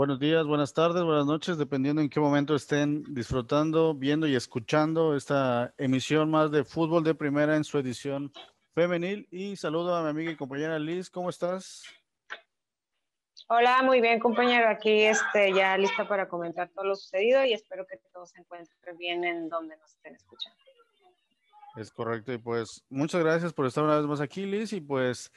Buenos días, buenas tardes, buenas noches, dependiendo en qué momento estén disfrutando, viendo y escuchando esta emisión más de fútbol de primera en su edición femenil. Y saludo a mi amiga y compañera Liz, ¿cómo estás? Hola, muy bien compañero, aquí este, ya lista para comentar todo lo sucedido y espero que todos se encuentren bien en donde nos estén escuchando. Es correcto, y pues muchas gracias por estar una vez más aquí, Liz, y pues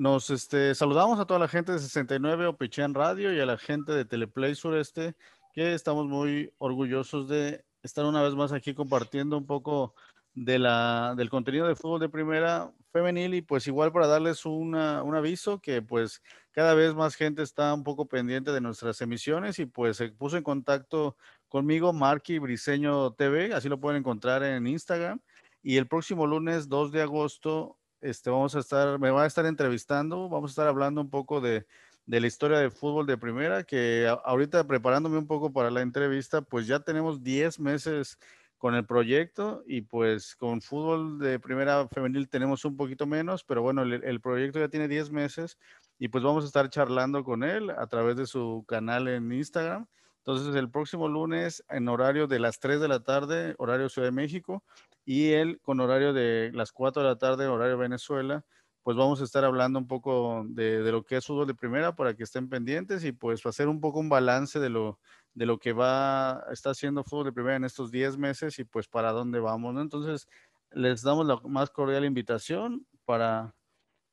nos este, saludamos a toda la gente de 69 Opichean Radio y a la gente de Teleplay Sureste, que estamos muy orgullosos de estar una vez más aquí compartiendo un poco de la, del contenido de fútbol de primera femenil. Y pues igual para darles un aviso que pues cada vez más gente está un poco pendiente de nuestras emisiones y pues se puso en contacto conmigo Marky Briseño TV, así lo pueden encontrar en Instagram. Y el próximo lunes 2 de agosto este, vamos a estar, me va a estar entrevistando, vamos a estar hablando un poco de, la historia del fútbol de primera, que ahorita preparándome un poco para la entrevista, pues ya tenemos 10 meses con el proyecto y pues con fútbol de primera femenil tenemos un poquito menos, pero bueno, el, el, proyecto ya tiene 10 meses y pues vamos a estar charlando con él a través de su canal en Instagram. Entonces el próximo lunes en horario de las 3 de la tarde, horario Ciudad de México, y él con horario de las 4 de la tarde, horario Venezuela, pues vamos a estar hablando un poco de, de, lo que es fútbol de primera para que estén pendientes y pues hacer un poco un balance de lo, de lo que va, está haciendo fútbol de primera en estos 10 meses y pues para dónde vamos, ¿no? Entonces, les damos la más cordial invitación para,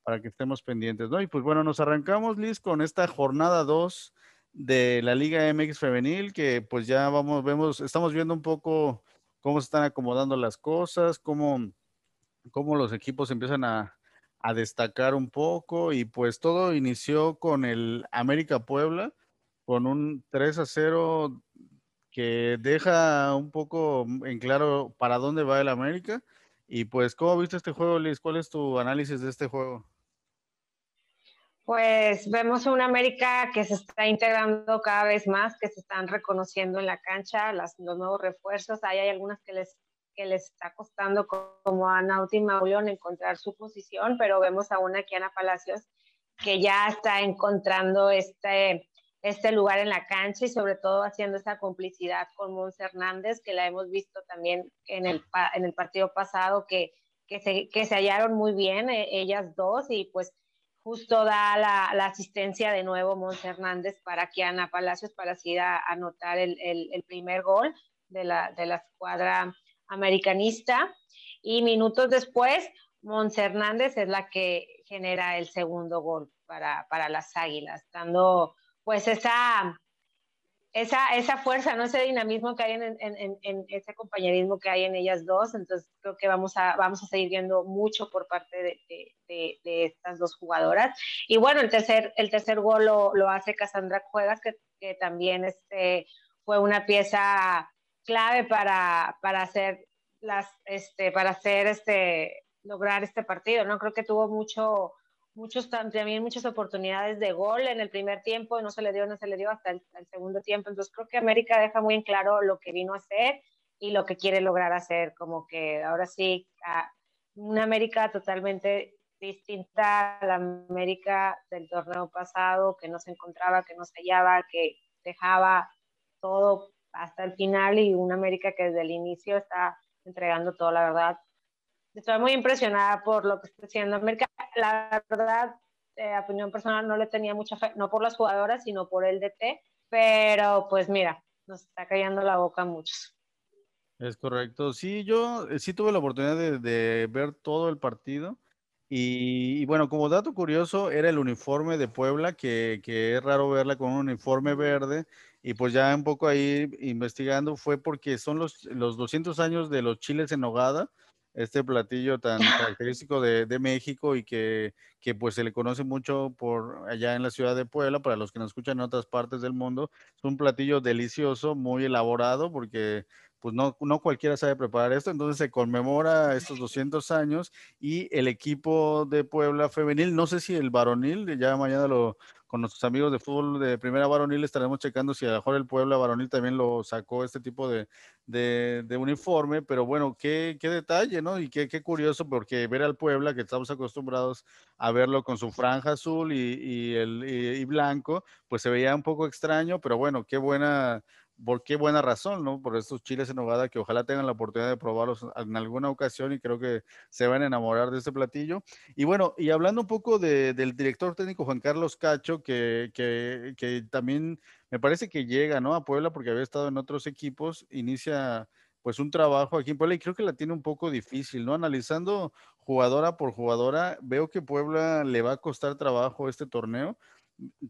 para que estemos pendientes, ¿no? Y pues bueno, nos arrancamos, Liz, con esta jornada 2 de la Liga MX Femenil, que pues ya vamos, vemos, estamos viendo un poco cómo se están acomodando las cosas, cómo, cómo los equipos empiezan a, a destacar un poco y pues todo inició con el América Puebla, con un 3 a 0 que deja un poco en claro para dónde va el América. Y pues, ¿cómo viste este juego, Liz? ¿Cuál es tu análisis de este juego? Pues vemos a una América que se está integrando cada vez más, que se están reconociendo en la cancha, las, los nuevos refuerzos. Hay algunas que les, que les está costando, como a Nauti Mauleón, encontrar su posición, pero vemos a una Kiana Palacios que ya está encontrando este, este lugar en la cancha y sobre todo haciendo esa complicidad con Mons Hernández, que la hemos visto también en el, en el partido pasado, que, que, se, que se hallaron muy bien eh, ellas dos y pues justo da la, la, asistencia de nuevo Mons Hernández para que Ana Palacios para así a, anotar el, el, primer gol de la, de la escuadra americanista. Y minutos después, Mons Hernández es la que genera el segundo gol para, para las Águilas, dando pues esa, esa, esa fuerza, ¿no? ese dinamismo que hay en, en, ese compañerismo que hay en ellas dos. Entonces creo que vamos a, vamos a seguir viendo mucho por parte de, de, estas dos jugadoras. Y bueno, el tercer, el tercer gol lo, lo hace Cassandra Juegas, que, que, también este, fue una pieza clave para, para hacer las, este, para hacer este, lograr este partido, ¿no? Creo que tuvo mucho, muchos también muchas oportunidades de gol en el primer tiempo, no se le dio, no se le dio hasta el, el, segundo tiempo. Entonces creo que América deja muy en claro lo que vino a hacer y lo que quiere lograr hacer, como que ahora sí, una América totalmente distinta a la América del torneo pasado, que no se encontraba, que no se hallaba, que dejaba todo hasta el final y una América que desde el inicio está entregando todo, la verdad, estoy muy impresionada por lo que está haciendo América. La verdad, eh, opinión personal, no le tenía mucha fe, no por las jugadoras, sino por el DT, pero pues mira, nos está cayendo la boca a muchos. Es correcto. Sí, yo eh, sí tuve la oportunidad de, de ver todo el partido. Y, y, bueno, como dato curioso, era el uniforme de Puebla, que, que, es raro verla con un uniforme verde. Y pues ya un poco ahí investigando fue porque son los, los 200 años de los chiles en nogada este platillo tan característico de, de México y que, que, pues se le conoce mucho por allá en la ciudad de Puebla, para los que nos escuchan en otras partes del mundo, es un platillo delicioso, muy elaborado, porque pues no, no cualquiera sabe preparar esto, entonces se conmemora estos 200 años y el equipo de Puebla femenil, no sé si el varonil, ya mañana lo con nuestros amigos de fútbol de primera varonil estaremos checando si a lo mejor el Puebla varonil también lo sacó este tipo de, de, uniforme, pero bueno, qué, qué, detalle, ¿no? Y qué, qué, curioso, porque ver al Puebla, que estamos acostumbrados a verlo con su franja azul y, y el, y blanco, pues se veía un poco extraño, pero bueno, qué buena por qué buena razón, ¿no? Por estos chiles en nogada que ojalá tengan la oportunidad de probarlos en alguna ocasión y creo que se van a enamorar de este platillo. Y bueno, y hablando un poco del director técnico Juan Carlos Cacho, que, que, que, también me parece que llega, ¿no? A Puebla porque había estado en otros equipos, inicia pues un trabajo aquí en Puebla y creo que la tiene un poco difícil, ¿no? Analizando jugadora por jugadora, veo que Puebla le va a costar trabajo este torneo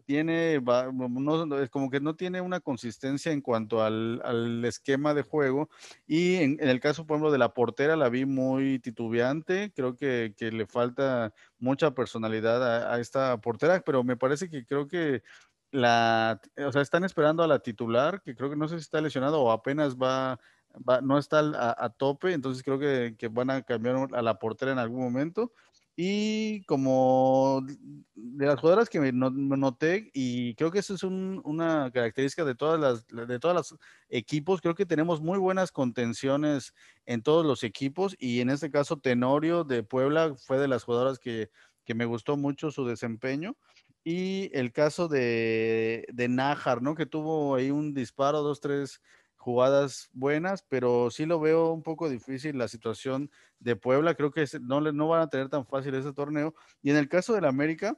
tiene, no, como que no tiene una consistencia en cuanto al, al esquema de juego. Y en, el caso, por ejemplo, de la portera, la vi muy titubeante. Creo que, le falta mucha personalidad a, esta portera, pero me parece que creo que la, o sea, están esperando a la titular, que creo que no sé si está lesionado o apenas va, va no está a, a tope, entonces creo que, que van a cambiar a la portera en algún momento. Y como de las jugadoras que me, noté, y creo que eso es una característica de todas las de todos los equipos, creo que tenemos muy buenas contenciones en todos los equipos, y en este caso Tenorio de Puebla fue de las jugadoras que, que me gustó mucho su desempeño. Y el caso de, de Nájar, ¿no? Que tuvo ahí un disparo, dos, tres jugadas buenas, pero sí lo veo un poco difícil la situación de Puebla. Creo que no, no van a tener tan fácil ese torneo. Y en el caso del América,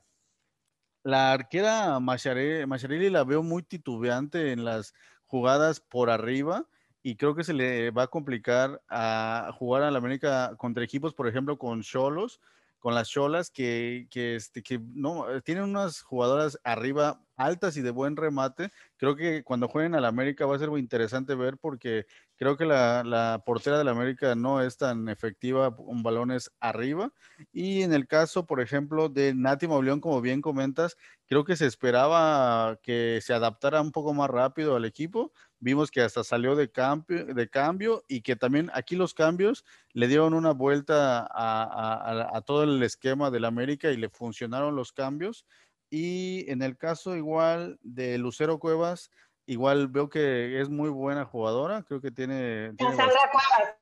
la arquera Macharelli la veo muy titubeante en las jugadas por arriba y creo que se le va a complicar a jugar al América contra equipos, por ejemplo, con Cholos con las Cholas que, que, este, que no, eh, tienen unas jugadoras arriba altas y de buen remate. Creo que cuando jueguen al América va a ser muy interesante ver porque creo que la, la portera del América no es tan efectiva con balones arriba. Y en el caso, por ejemplo, de Nati Mauleón, como bien comentas, creo que se esperaba que se adaptara un poco más rápido al equipo, vimos que hasta salió de cambio, de cambio y que también aquí los cambios le dieron una vuelta a, todo el esquema del América y le funcionaron los cambios. Y en el caso igual de Lucero Cuevas, igual veo que es muy buena jugadora, creo que tiene... Casandra Cuevas.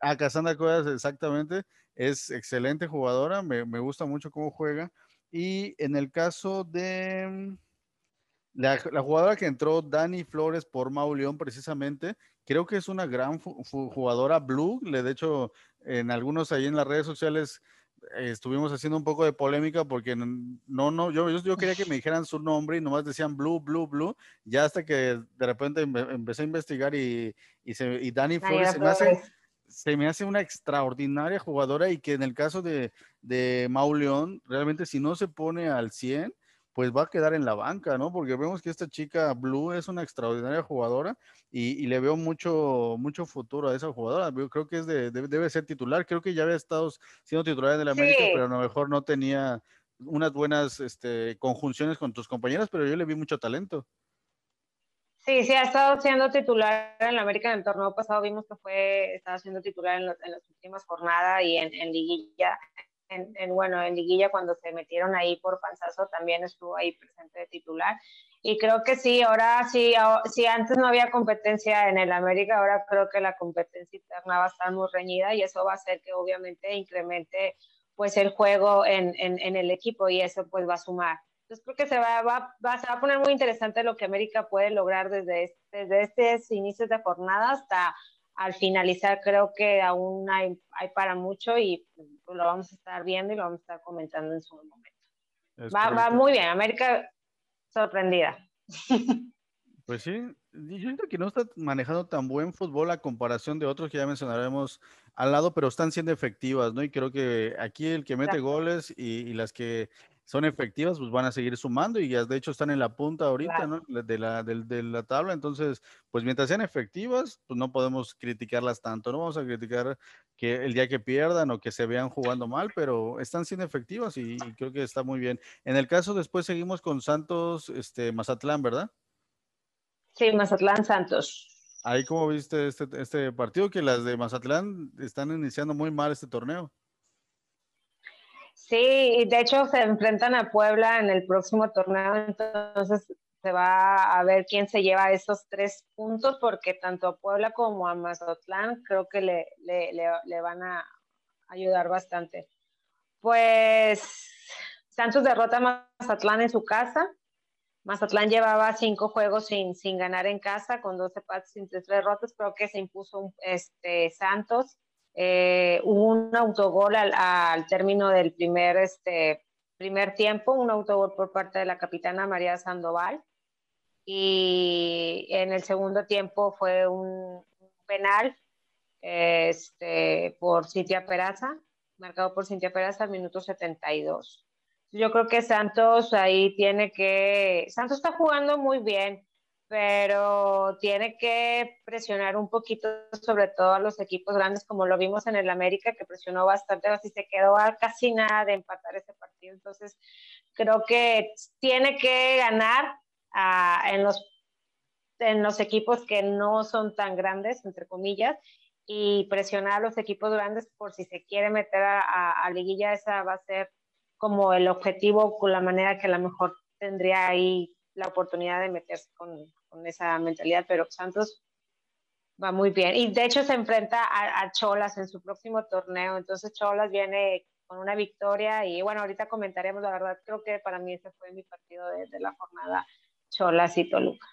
Ah, Casandra Cuevas, exactamente, es excelente jugadora, me, me gusta mucho cómo juega. Y en el caso de la, jugadora que entró, Dani Flores por Mauleón, precisamente, creo que es una gran jugadora blue. Le, de hecho, en algunos ahí en las redes sociales estuvimos haciendo un poco de polémica porque no, no, yo, yo, quería que me dijeran su nombre y nomás decían blue, blue, blue. Ya hasta que de repente empecé a investigar y, y, se, y Dani Flores se me, hace, se me hace una extraordinaria jugadora y que en el caso de, de Mauleón, realmente si no se pone al 100, pues va a quedar en la banca, ¿no? Porque vemos que esta chica Blue es una extraordinaria jugadora y, le veo mucho, mucho futuro a esa jugadora. Yo creo que es de, debe, ser titular. Creo que ya había estado siendo titular en el América, pero a lo mejor no tenía unas buenas este, conjunciones con tus compañeras, pero yo le vi mucho talento. Sí, sí, ha estado siendo titular en la América en el torneo pasado. Vimos que fue, estaba siendo titular en, las últimas jornadas y en, en liguilla en, bueno, en liguilla cuando se metieron ahí por panzazo también estuvo ahí presente de titular. Y creo que sí, ahora sí, si antes no había competencia en el América, ahora creo que la competencia interna va a estar muy reñida y eso va a hacer que obviamente incremente pues el juego en, en, en el equipo y eso pues va a sumar. Entonces creo que se va, va, va, se va a poner muy interesante lo que América puede lograr desde, este, desde estos inicios de jornada hasta al finalizar creo que aún hay, hay para mucho y pues, lo vamos a estar viendo y lo vamos a estar comentando en su momento. Va, va, muy bien, América sorprendida. Pues sí, yo siento que no está manejando tan buen fútbol a comparación de otros que ya mencionaremos al lado, pero están siendo efectivas, ¿no? Y creo que aquí el que mete goles y, las que son efectivas, pues van a seguir sumando y ya de hecho están en la punta ahorita, ¿no? De la, de, la tabla. Entonces, pues mientras sean efectivas, pues no podemos criticarlas tanto, no vamos a criticar que el día que pierdan o que se vean jugando mal, pero están siendo efectivas y, creo que está muy bien. En el caso después seguimos con Santos, este, Mazatlán, ¿verdad? Sí, Mazatlán Santos. Ahí como viste este, este partido, que las de Mazatlán están iniciando muy mal este torneo. Sí, de hecho se enfrentan a Puebla en el próximo torneo, entonces se va a ver quién se lleva esos tres puntos, porque tanto a Puebla como a Mazatlán creo que le, le, le, van a ayudar bastante. Pues Santos derrota a Mazatlán en su casa. Mazatlán llevaba cinco juegos sin, sin ganar en casa, con 12 empates y tres derrotas. Creo que se impuso este, Santos. Eh, un autogol al, al, término del primer, este, primer tiempo, un autogol por parte de la capitana María Sandoval y en el segundo tiempo fue un, penal este, por Cintia Peraza, marcado por Cintia Peraza al minuto 72. Yo creo que Santos ahí tiene que, Santos está jugando muy bien, pero tiene que presionar un poquito, sobre todo a los equipos grandes, como lo vimos en el América, que presionó bastante, así se quedó a casi nada de empatar ese partido. Entonces, creo que tiene que ganar en, los, en los equipos que no son tan grandes, entre comillas, y presionar a los equipos grandes por si se quiere meter a, a, liguilla, esa va a ser como el objetivo, con la manera que a lo mejor tendría ahí la oportunidad de meterse con, con esa mentalidad, pero Santos va muy bien. Y de hecho se enfrenta a, a, Cholas en su próximo torneo, entonces Cholas viene con una victoria y bueno, ahorita comentaremos, la verdad creo que para mí ese fue mi partido de, de la jornada Cholas y Toluca.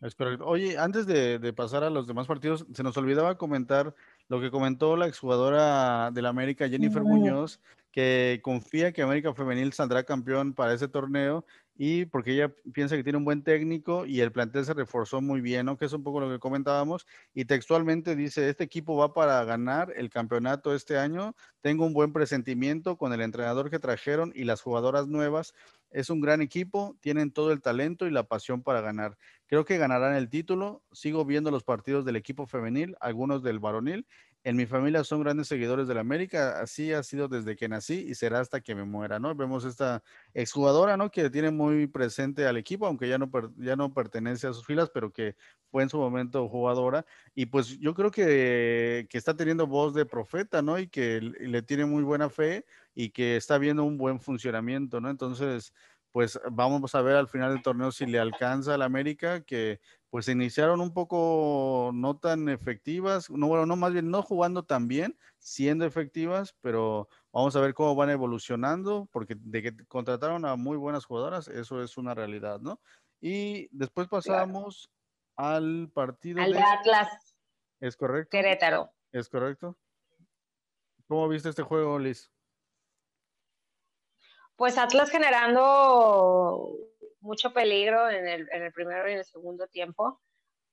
Es correcto. Oye, antes de, pasar a los demás partidos, se nos olvidaba comentar lo que comentó la exjugadora del América, Jennifer Muñoz, que confía que América Femenil saldrá campeón para ese torneo y porque ella piensa que tiene un buen técnico y el plantel se reforzó muy bien, ¿no? Que es un poco lo que comentábamos. Y textualmente dice, este equipo va para ganar el campeonato este año, tengo un buen presentimiento con el entrenador que trajeron y las jugadoras nuevas. Es un gran equipo, tienen todo el talento y la pasión para ganar. Creo que ganarán el título. Sigo viendo los partidos del equipo femenil, algunos del varonil, en mi familia son grandes seguidores de la América, así ha sido desde que nací y será hasta que me muera, ¿no? Vemos esta exjugadora, ¿no? Que tiene muy presente al equipo, aunque ya no, ya no pertenece a sus filas, pero que fue en su momento jugadora. Y pues yo creo que, que está teniendo voz de profeta, ¿no? Y que le tiene muy buena fe y que está viendo un buen funcionamiento, ¿no? Entonces, pues vamos a ver al final del torneo si le alcanza al América, que pues iniciaron un poco no tan efectivas, no, bueno, no más bien no jugando tan bien, siendo efectivas, pero vamos a ver cómo van evolucionando, porque de que contrataron a muy buenas jugadoras, eso es una realidad, ¿no? Y después pasamos al partido al de, Atlas. ¿Es correcto? Querétaro. ¿Es correcto? ¿Cómo viste este juego, Liz? Pues Atlas generando mucho peligro en el, primero y en el segundo tiempo.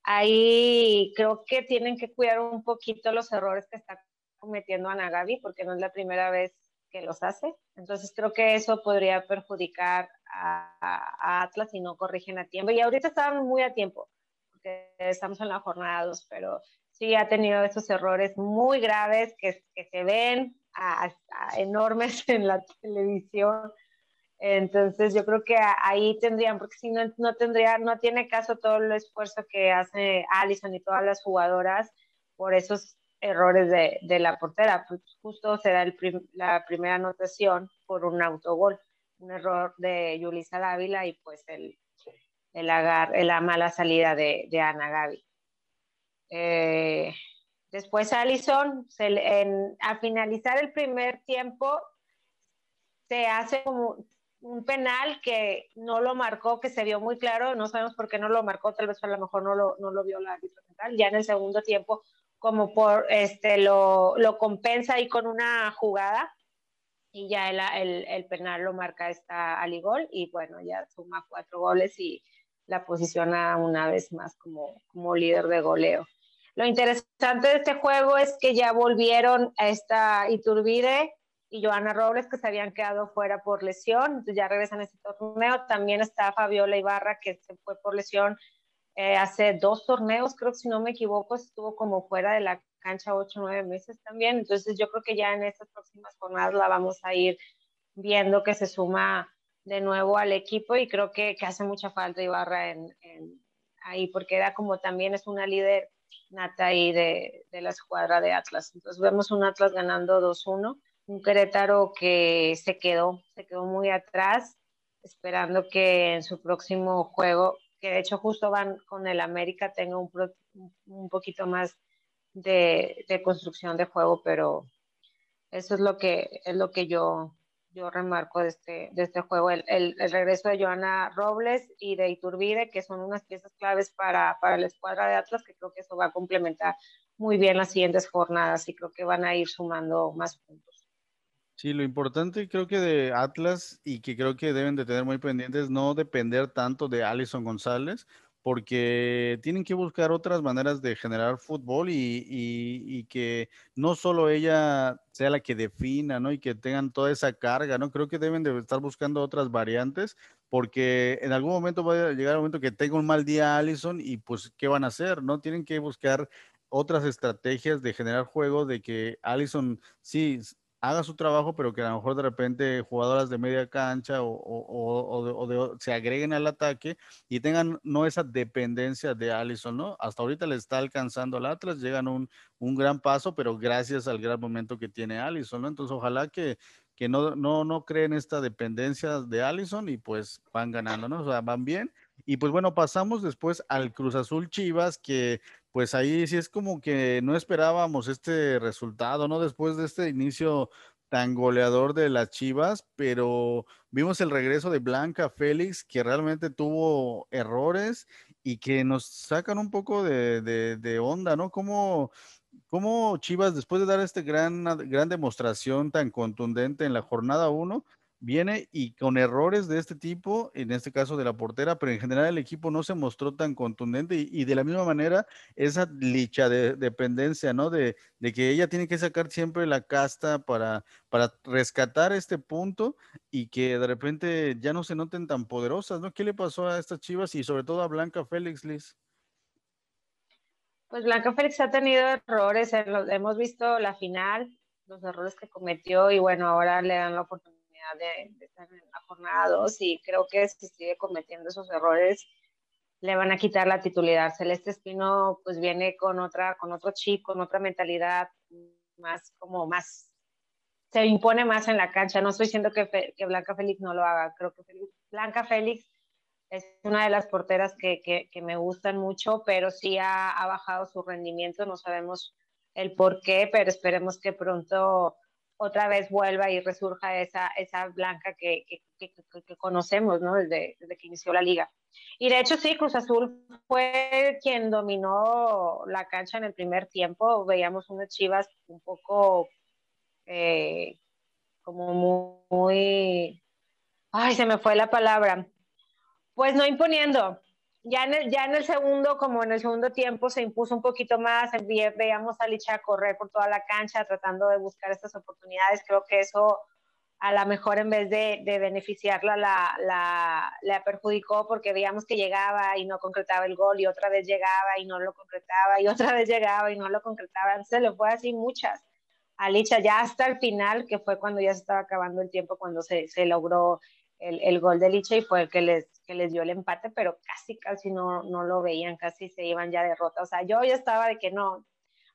Ahí creo que tienen que cuidar un poquito los errores que está cometiendo Ana Gaby, porque no es la primera vez que los hace. Entonces creo que eso podría perjudicar a, Atlas si no corrigen a tiempo. Y ahorita estaban muy a tiempo, porque estamos en la jornada 2, pero sí ha tenido esos errores muy graves que se ven enormes en la televisión entonces yo creo que ahí tendrían, porque si no, no tendría, no tiene caso todo el esfuerzo que hace Allison y todas las jugadoras por esos errores de, de la portera. Pues justo será la primera anotación por un autogol, un error de Yulisa Dávila y pues el, el agar, la mala salida de, de Ana Gaby. Eh, después Allison, al finalizar el primer tiempo, se hace como, un penal que no lo marcó, que se vio muy claro, no sabemos por qué no lo marcó, tal vez a lo mejor no lo, no lo vio la árbitro central, ya en el segundo tiempo como por este lo, lo compensa ahí con una jugada y ya el, el, el penal lo marca esta Aligol y bueno, ya suma cuatro goles y la posiciona una vez más como, como líder de goleo. Lo interesante de este juego es que ya volvieron a esta Iturbide, y Joana Robles, que se habían quedado fuera por lesión, entonces ya regresan a este torneo. También está Fabiola Ibarra, que se fue por lesión eh, hace dos torneos, creo que si no me equivoco, estuvo como fuera de la cancha ocho o nueve meses también. Entonces yo creo que ya en estas próximas jornadas la vamos a ir viendo que se suma de nuevo al equipo y creo que, que hace mucha falta Ibarra en, ahí, porque era como también es una líder nata ahí de, de la escuadra de Atlas. Entonces vemos un Atlas ganando 2-1 un Querétaro que se quedó, se quedó muy atrás, esperando que en su próximo juego, que de hecho justo van con el América, tenga un, un poquito más de, de, construcción de juego, pero eso es lo que, es lo que yo, yo remarco de este, de este juego, el, el, regreso de Joana Robles y de Iturbide, que son unas piezas claves para, para la escuadra de Atlas, que creo que eso va a complementar muy bien las siguientes jornadas y creo que van a ir sumando más puntos. Sí, lo importante creo que de Atlas y que creo que deben de tener muy pendientes no depender tanto de Alison González, porque tienen que buscar otras maneras de generar fútbol y, que no solo ella sea la que defina, ¿no? Y que tengan toda esa carga, ¿no? Creo que deben de estar buscando otras variantes, porque en algún momento va a llegar el momento que tenga un mal día Allison y pues, ¿qué van a hacer? ¿No? Tienen que buscar otras estrategias de generar juego, de que Allison sí haga su trabajo, pero que a lo mejor de repente jugadoras de media cancha o, se agreguen al ataque y tengan no esa dependencia de Allison, ¿no? Hasta ahorita le está alcanzando al Atlas, llegan un, un gran paso, pero gracias al gran momento que tiene Allison, ¿no? Entonces ojalá que, que no, no, no creen esta dependencia de Allison y pues van ganando, ¿no? O sea, van bien. Y pues bueno, pasamos después al Cruz Azul Chivas, que pues ahí sí es como que no esperábamos este resultado, ¿no? Después de este inicio tan goleador de las Chivas, pero vimos el regreso de Blanca Félix, que realmente tuvo errores y que nos sacan un poco de, de, onda, ¿no? Como ¿Cómo Chivas, después de dar esta gran, gran demostración tan contundente en la jornada 1, viene y con errores de este tipo, en este caso de la portera, pero en general el equipo no se mostró tan contundente y, de la misma manera esa licha de dependencia, ¿no? De, de, que ella tiene que sacar siempre la casta para, para rescatar este punto y que de repente ya no se noten tan poderosas, ¿no? ¿Qué le pasó a estas chivas y sobre todo a Blanca Félix, Liz? Pues Blanca Félix ha tenido errores, hemos visto la final, los errores que cometió y bueno, ahora le dan la oportunidad de, estar en la jornada 2 y creo que si sigue cometiendo esos errores le van a quitar la titularidad. Celeste Espino pues viene con otra, con otro chip, con otra mentalidad más como más, se impone más en la cancha. No estoy diciendo que, que Blanca Félix no lo haga, creo que Blanca Félix es una de las porteras que, que, que me gustan mucho, pero sí ha, ha, bajado su rendimiento, no sabemos el por qué, pero esperemos que pronto otra vez vuelva y resurja esa, esa blanca que, que, que, conocemos, ¿no? Desde, desde, que inició la liga. Y de hecho, sí, Cruz Azul fue quien dominó la cancha en el primer tiempo. Veíamos unas chivas un poco eh, como muy, Ay, se me fue la palabra. Pues no imponiendo, ya en, el, ya en el segundo, como en el segundo tiempo, se impuso un poquito más, veíamos a Licha correr por toda la cancha tratando de buscar estas oportunidades. Creo que eso a lo mejor en vez de, de beneficiarla la, la, la, perjudicó porque veíamos que llegaba y no concretaba el gol y otra vez llegaba y no lo concretaba y otra vez llegaba y no lo concretaba. Entonces le fue así muchas. A Licha ya hasta el final, que fue cuando ya se estaba acabando el tiempo, cuando se, se logró el, gol de Licha y fue el que les, que les dio el empate, pero casi, casi no, no lo veían, casi se iban ya derrota. O sea, yo ya estaba de que no,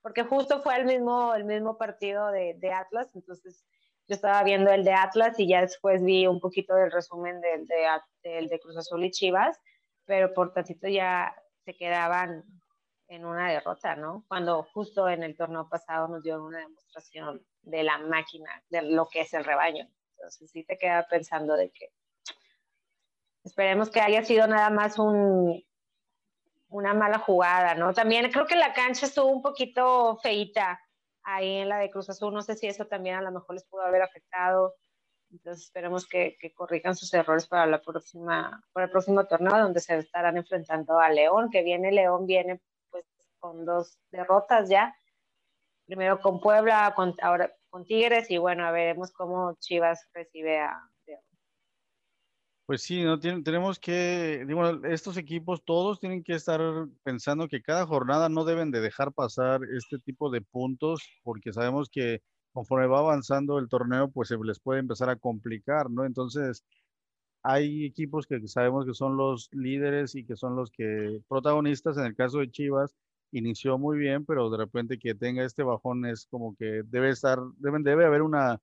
porque justo fue el mismo, el mismo partido de, Atlas, entonces yo estaba viendo el de Atlas y ya después vi un poquito del resumen del de, de Cruz Azul y Chivas, pero por tantito ya se quedaban en una derrota, ¿no? Cuando justo en el torneo pasado nos dio una demostración de la máquina, de lo que es el rebaño. Entonces sí te queda pensando de que esperemos que haya sido nada más un, una mala jugada, ¿no? También creo que la cancha estuvo un poquito feita ahí en la de Cruz Azul, no sé si eso también a lo mejor les pudo haber afectado. Entonces esperemos que, corrijan sus errores para la próxima, para el próximo torneo donde se estarán enfrentando a León, que viene León, viene pues con dos derrotas ya. Primero con Puebla, con, ahora con Tigres y bueno, veremos cómo Chivas recibe a, pues sí, no tenemos que, digo, estos equipos todos tienen que estar pensando que cada jornada no deben de dejar pasar este tipo de puntos, porque sabemos que conforme va avanzando el torneo, pues se les puede empezar a complicar, ¿no? Entonces, hay equipos que sabemos que son los líderes y que son los que protagonistas. En el caso de Chivas, inició muy bien, pero de repente que tenga este bajón es como que debe estar, deben, debe haber una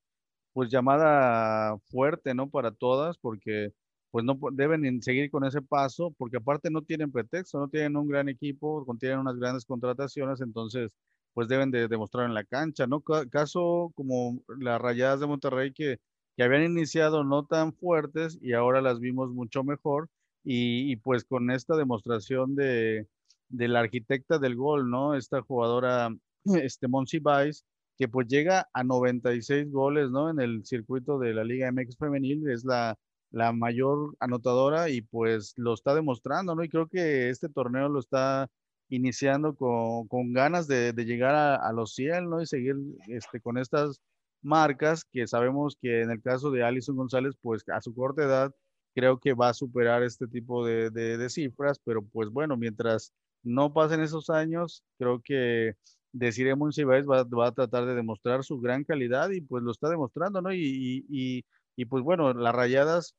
pues llamada fuerte, ¿no? Para todas, porque pues no deben seguir con ese paso, porque aparte no tienen pretexto, no tienen un gran equipo, contienen unas grandes contrataciones, entonces pues deben de demostrar en la cancha, ¿no? Caso como las Rayadas de Monterrey que, que habían iniciado no tan fuertes y ahora las vimos mucho mejor y, pues con esta demostración de, la arquitecta del gol, ¿no? Esta jugadora, este Monsi Vice, que pues llega a 96 goles, ¿no? En el circuito de la Liga MX Femenil, es la, la mayor anotadora y pues lo está demostrando, ¿no? Y creo que este torneo lo está iniciando con, con ganas de, de llegar a, los 100, ¿no? Y seguir este, con estas marcas que sabemos que en el caso de Alison González, pues a su corta edad, creo que va a superar este tipo de, de, cifras, pero pues bueno, mientras no pasen esos años, creo que Desiree Monsiváis va, va a tratar de demostrar su gran calidad y pues lo está demostrando, ¿no? Y pues bueno, las rayadas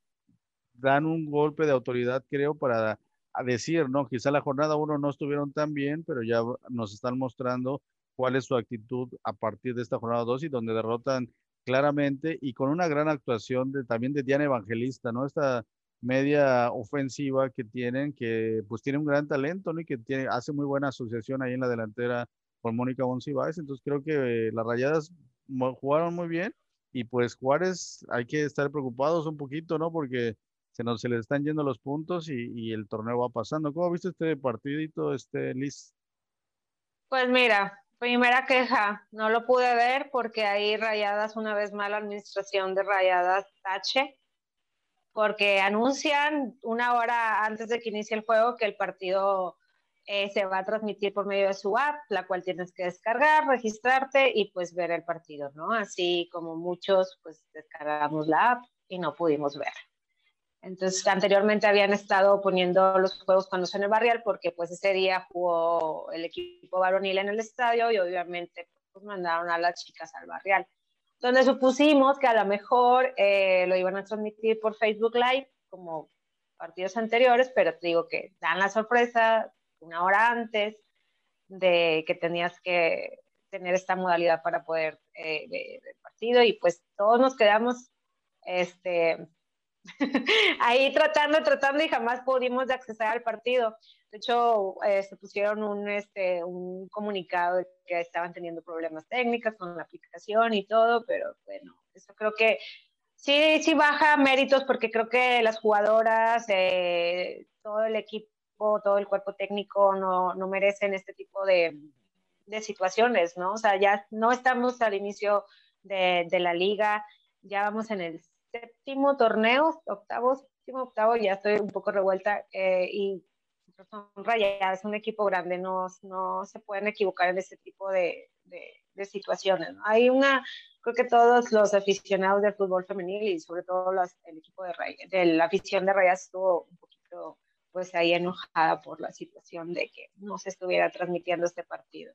dan un golpe de autoridad, creo, para decir, ¿no? Quizá la jornada uno no estuvieron tan bien, pero ya nos están mostrando cuál es su actitud a partir de esta jornada 2 y donde derrotan claramente y con una gran actuación de, también de Diana Evangelista, ¿no? Esta media ofensiva que tienen, que pues tiene un gran talento, ¿no? Y que tiene, hace muy buena asociación ahí en la delantera con Mónica Monsiváis. Entonces creo que las rayadas jugaron muy bien y pues Juárez hay que estar preocupados un poquito, ¿no? Porque se nos se les están yendo los puntos y, el torneo va pasando. ¿Cómo viste este partidito, este Liz? Pues mira, primera queja, no lo pude ver porque ahí Rayadas, una vez más, la administración de Rayadas tache, porque anuncian una hora antes de que inicie el juego que el partido eh, se va a transmitir por medio de su app, la cual tienes que descargar, registrarte y pues ver el partido, ¿no? Así como muchos, pues descargamos la app y no pudimos ver. Entonces, anteriormente habían estado poniendo los juegos cuando son el barrial, porque pues ese día jugó el equipo varonil en el estadio y obviamente pues mandaron a las chicas al barrial, donde supusimos que a lo mejor eh, lo iban a transmitir por Facebook Live, como partidos anteriores, pero te digo que dan la sorpresa, una hora antes de que tenías que tener esta modalidad para poder eh, ver el partido y pues todos nos quedamos este, ahí tratando, tratando y jamás pudimos acceder al partido. De hecho, eh, se pusieron un, este, un comunicado de que estaban teniendo problemas técnicos con la aplicación y todo, pero bueno, eso creo que sí, sí baja méritos porque creo que las jugadoras, eh, todo el equipo todo el cuerpo técnico no, no merecen este tipo de, de, situaciones, ¿no? O sea, ya no estamos al inicio de, de, la liga, ya vamos en el séptimo torneo, octavo, séptimo, octavo, ya estoy un poco revuelta eh, y son rayadas, es un equipo grande, no, no se pueden equivocar en este tipo de, de situaciones. ¿no? Hay una, creo que todos los aficionados del fútbol femenil y sobre todo los, el equipo de, de la afición de Rayas estuvo un poquito pues ahí enojada por la situación de que no se estuviera transmitiendo este partido.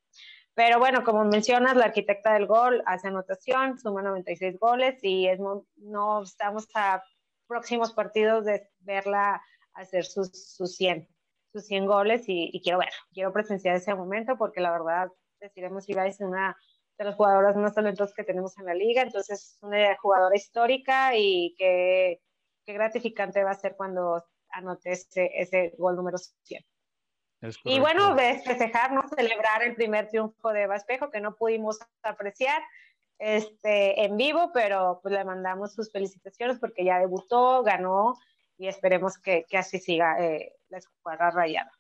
Pero bueno, como mencionas, la arquitecta del gol hace anotación, suma 96 goles y es, no estamos a próximos partidos de verla hacer sus, sus 100, sus 100 goles y, quiero ver, quiero presenciar ese momento porque la verdad, deciremos si es una de las jugadoras más talentosas que tenemos en la liga, entonces es una jugadora histórica y qué gratificante va a ser cuando anote ese, ese gol número 100. Y bueno, festejar, ¿no? celebrar el primer triunfo de Eva Espejo, que no pudimos apreciar este, en vivo, pero pues le mandamos sus felicitaciones porque ya debutó, ganó y esperemos que, que así siga eh, la escuadra rayada.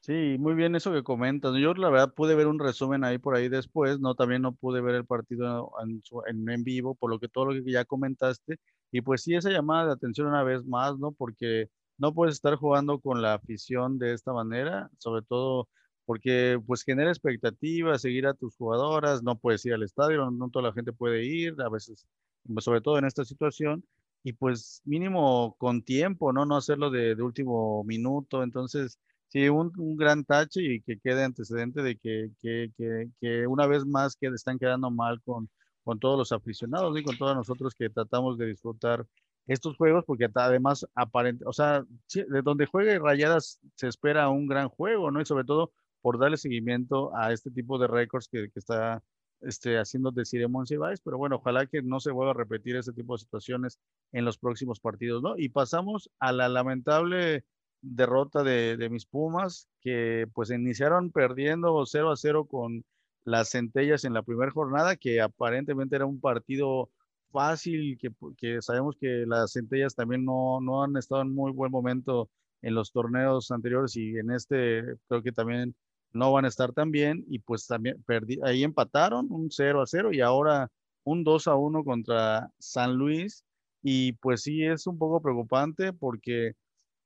Sí, muy bien eso que comentas. Yo la verdad pude ver un resumen ahí por ahí después, no también no pude ver el partido en, en, en vivo, por lo que todo lo que ya comentaste. Y pues sí, esa llamada de atención una vez más, ¿no? Porque no puedes estar jugando con la afición de esta manera, sobre todo porque pues genera expectativas, seguir a tus jugadoras, no puedes ir al estadio, no, toda la gente puede ir, a veces, sobre todo en esta situación, y pues mínimo con tiempo, ¿no? No hacerlo de, último minuto, entonces, sí, un, gran tache y que quede antecedente de que, que, que, que una vez más están quedando mal con, con todos los aficionados y con todos nosotros que tratamos de disfrutar estos juegos, porque además, aparente, o sea, de donde juegue Rayadas se espera un gran juego, ¿no? Y sobre todo por darle seguimiento a este tipo de récords que, que está este, haciendo de Cire Monsiváis, pero bueno, ojalá que no se vuelva a repetir ese tipo de situaciones en los próximos partidos, ¿no? Y pasamos a la lamentable derrota de, de mis Pumas, que pues iniciaron perdiendo 0 a 0 con las centellas en la primera jornada, que aparentemente era un partido fácil, que, sabemos que las centellas también no, no han estado en muy buen momento en los torneos anteriores y en este creo que también no van a estar tan bien y pues también perdí, ahí empataron un 0 a 0 y ahora un 2 a 1 contra San Luis y pues sí es un poco preocupante porque